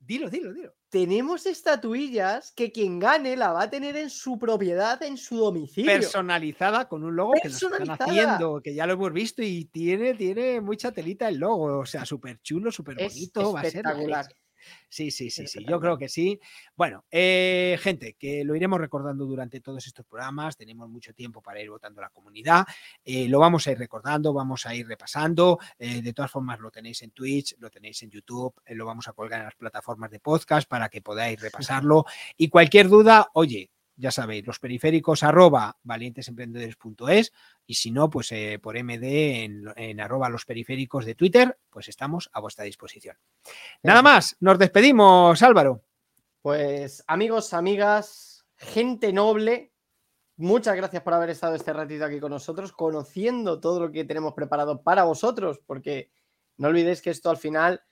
Dilo, dilo, dilo. Tenemos estatuillas que quien gane la va a tener en su propiedad, en su domicilio. Personalizada con un logo que nos están haciendo, que ya lo hemos visto y tiene, tiene mucha telita el logo. O sea, súper chulo, súper Es bonito. Va a ser espectacular. Sí, sí, sí, sí, yo creo que sí. Bueno, eh, gente, que lo iremos recordando durante todos estos programas, tenemos mucho tiempo para ir votando a la comunidad, eh, lo vamos a ir recordando, vamos a ir repasando, eh, de todas formas lo tenéis en Twitch, lo tenéis en YouTube, lo vamos a colgar en las plataformas de podcast para que podáis repasarlo y cualquier duda, oye, ya sabéis, los periféricos arroba valientesemprendedores.es y si no, pues eh, por MD en, en arroba los periféricos de Twitter, pues estamos a vuestra disposición. Nada más, nos despedimos, Álvaro. Pues amigos, amigas, gente noble, muchas gracias por haber estado este ratito aquí con nosotros, conociendo todo lo que tenemos preparado para vosotros, porque no olvidéis que esto al final,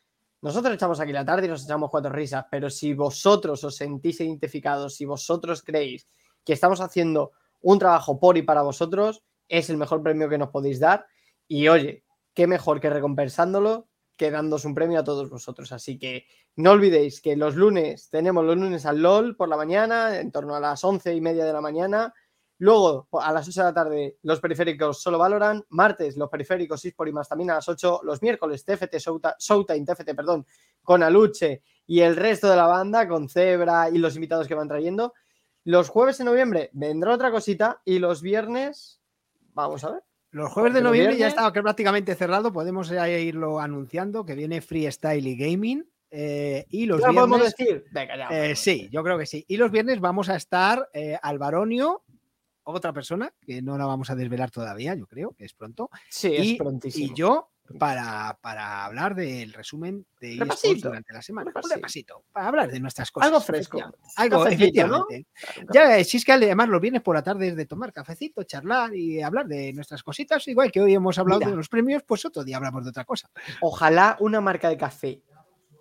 nosotros echamos aquí la tarde y nos echamos cuatro risas, pero si vosotros os sentís identificados, si vosotros creéis que estamos haciendo un trabajo por y para vosotros, es el mejor premio que nos podéis dar. Y oye, qué mejor que recompensándolo que dándos un premio a todos vosotros. Así que no olvidéis que los lunes tenemos los lunes al LOL por la mañana, en torno a las once y media de la mañana. Luego, a las 8 de la tarde, los periféricos solo valoran. Martes, los periféricos eSport y más también a las 8. Los miércoles, TFT Showtime, TFT, perdón, con Aluche y el resto de la banda, con Zebra y los invitados que van trayendo. Los jueves de noviembre vendrá otra cosita y los viernes, vamos a ver. Los jueves de noviembre ya viernes- está prácticamente cerrado, podemos ya irlo anunciando que viene Freestyle y Gaming. eh, y los ¿Ya lo podemos decir? Venga, ya. eh, sí, yo creo que sí. Y los viernes vamos a estar eh, Alvaronio, otra persona que no la vamos a desvelar todavía, yo creo que es pronto. Sí, es y, prontísimo. y yo para, para hablar del resumen de eSports Repasito, durante la semana. Un repasito. repasito, para hablar de nuestras cosas. Algo fresco. Algo, Cafecito, ¿no? efectivamente. Ya, eh, si es que además los viernes por la tarde es de tomar cafecito, charlar y hablar de nuestras cositas, igual que hoy hemos hablado Mira. de los premios, pues otro día hablamos de otra cosa. Ojalá una marca de café,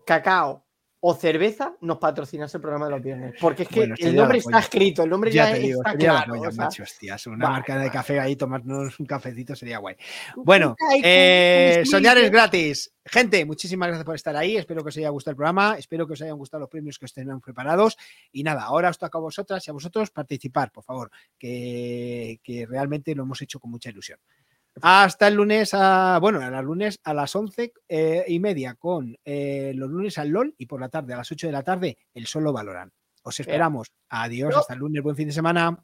cacao o cerveza nos patrocinase el programa de los viernes. Porque es que Bueno, el nombre está escrito, el nombre ya, Ya te digo, está claro. polla, o sea, macho, hostias, una vale, marca de café ahí, tomarnos un cafecito sería guay. Bueno, eh, soñar es gratis. Gente, muchísimas gracias por estar ahí. Espero que os haya gustado el programa. Espero que os hayan gustado los premios que os tenemos preparados. Y nada, ahora os toca a vosotras y a vosotros participar, por favor, que, que realmente lo hemos hecho con mucha ilusión. Hasta el lunes, a, bueno, a las lunes a las once eh, y media con eh, los lunes al LOL y por la tarde a las 8 de la tarde el solo Valoran. Os esperamos. Adiós, hasta el lunes, buen fin de semana.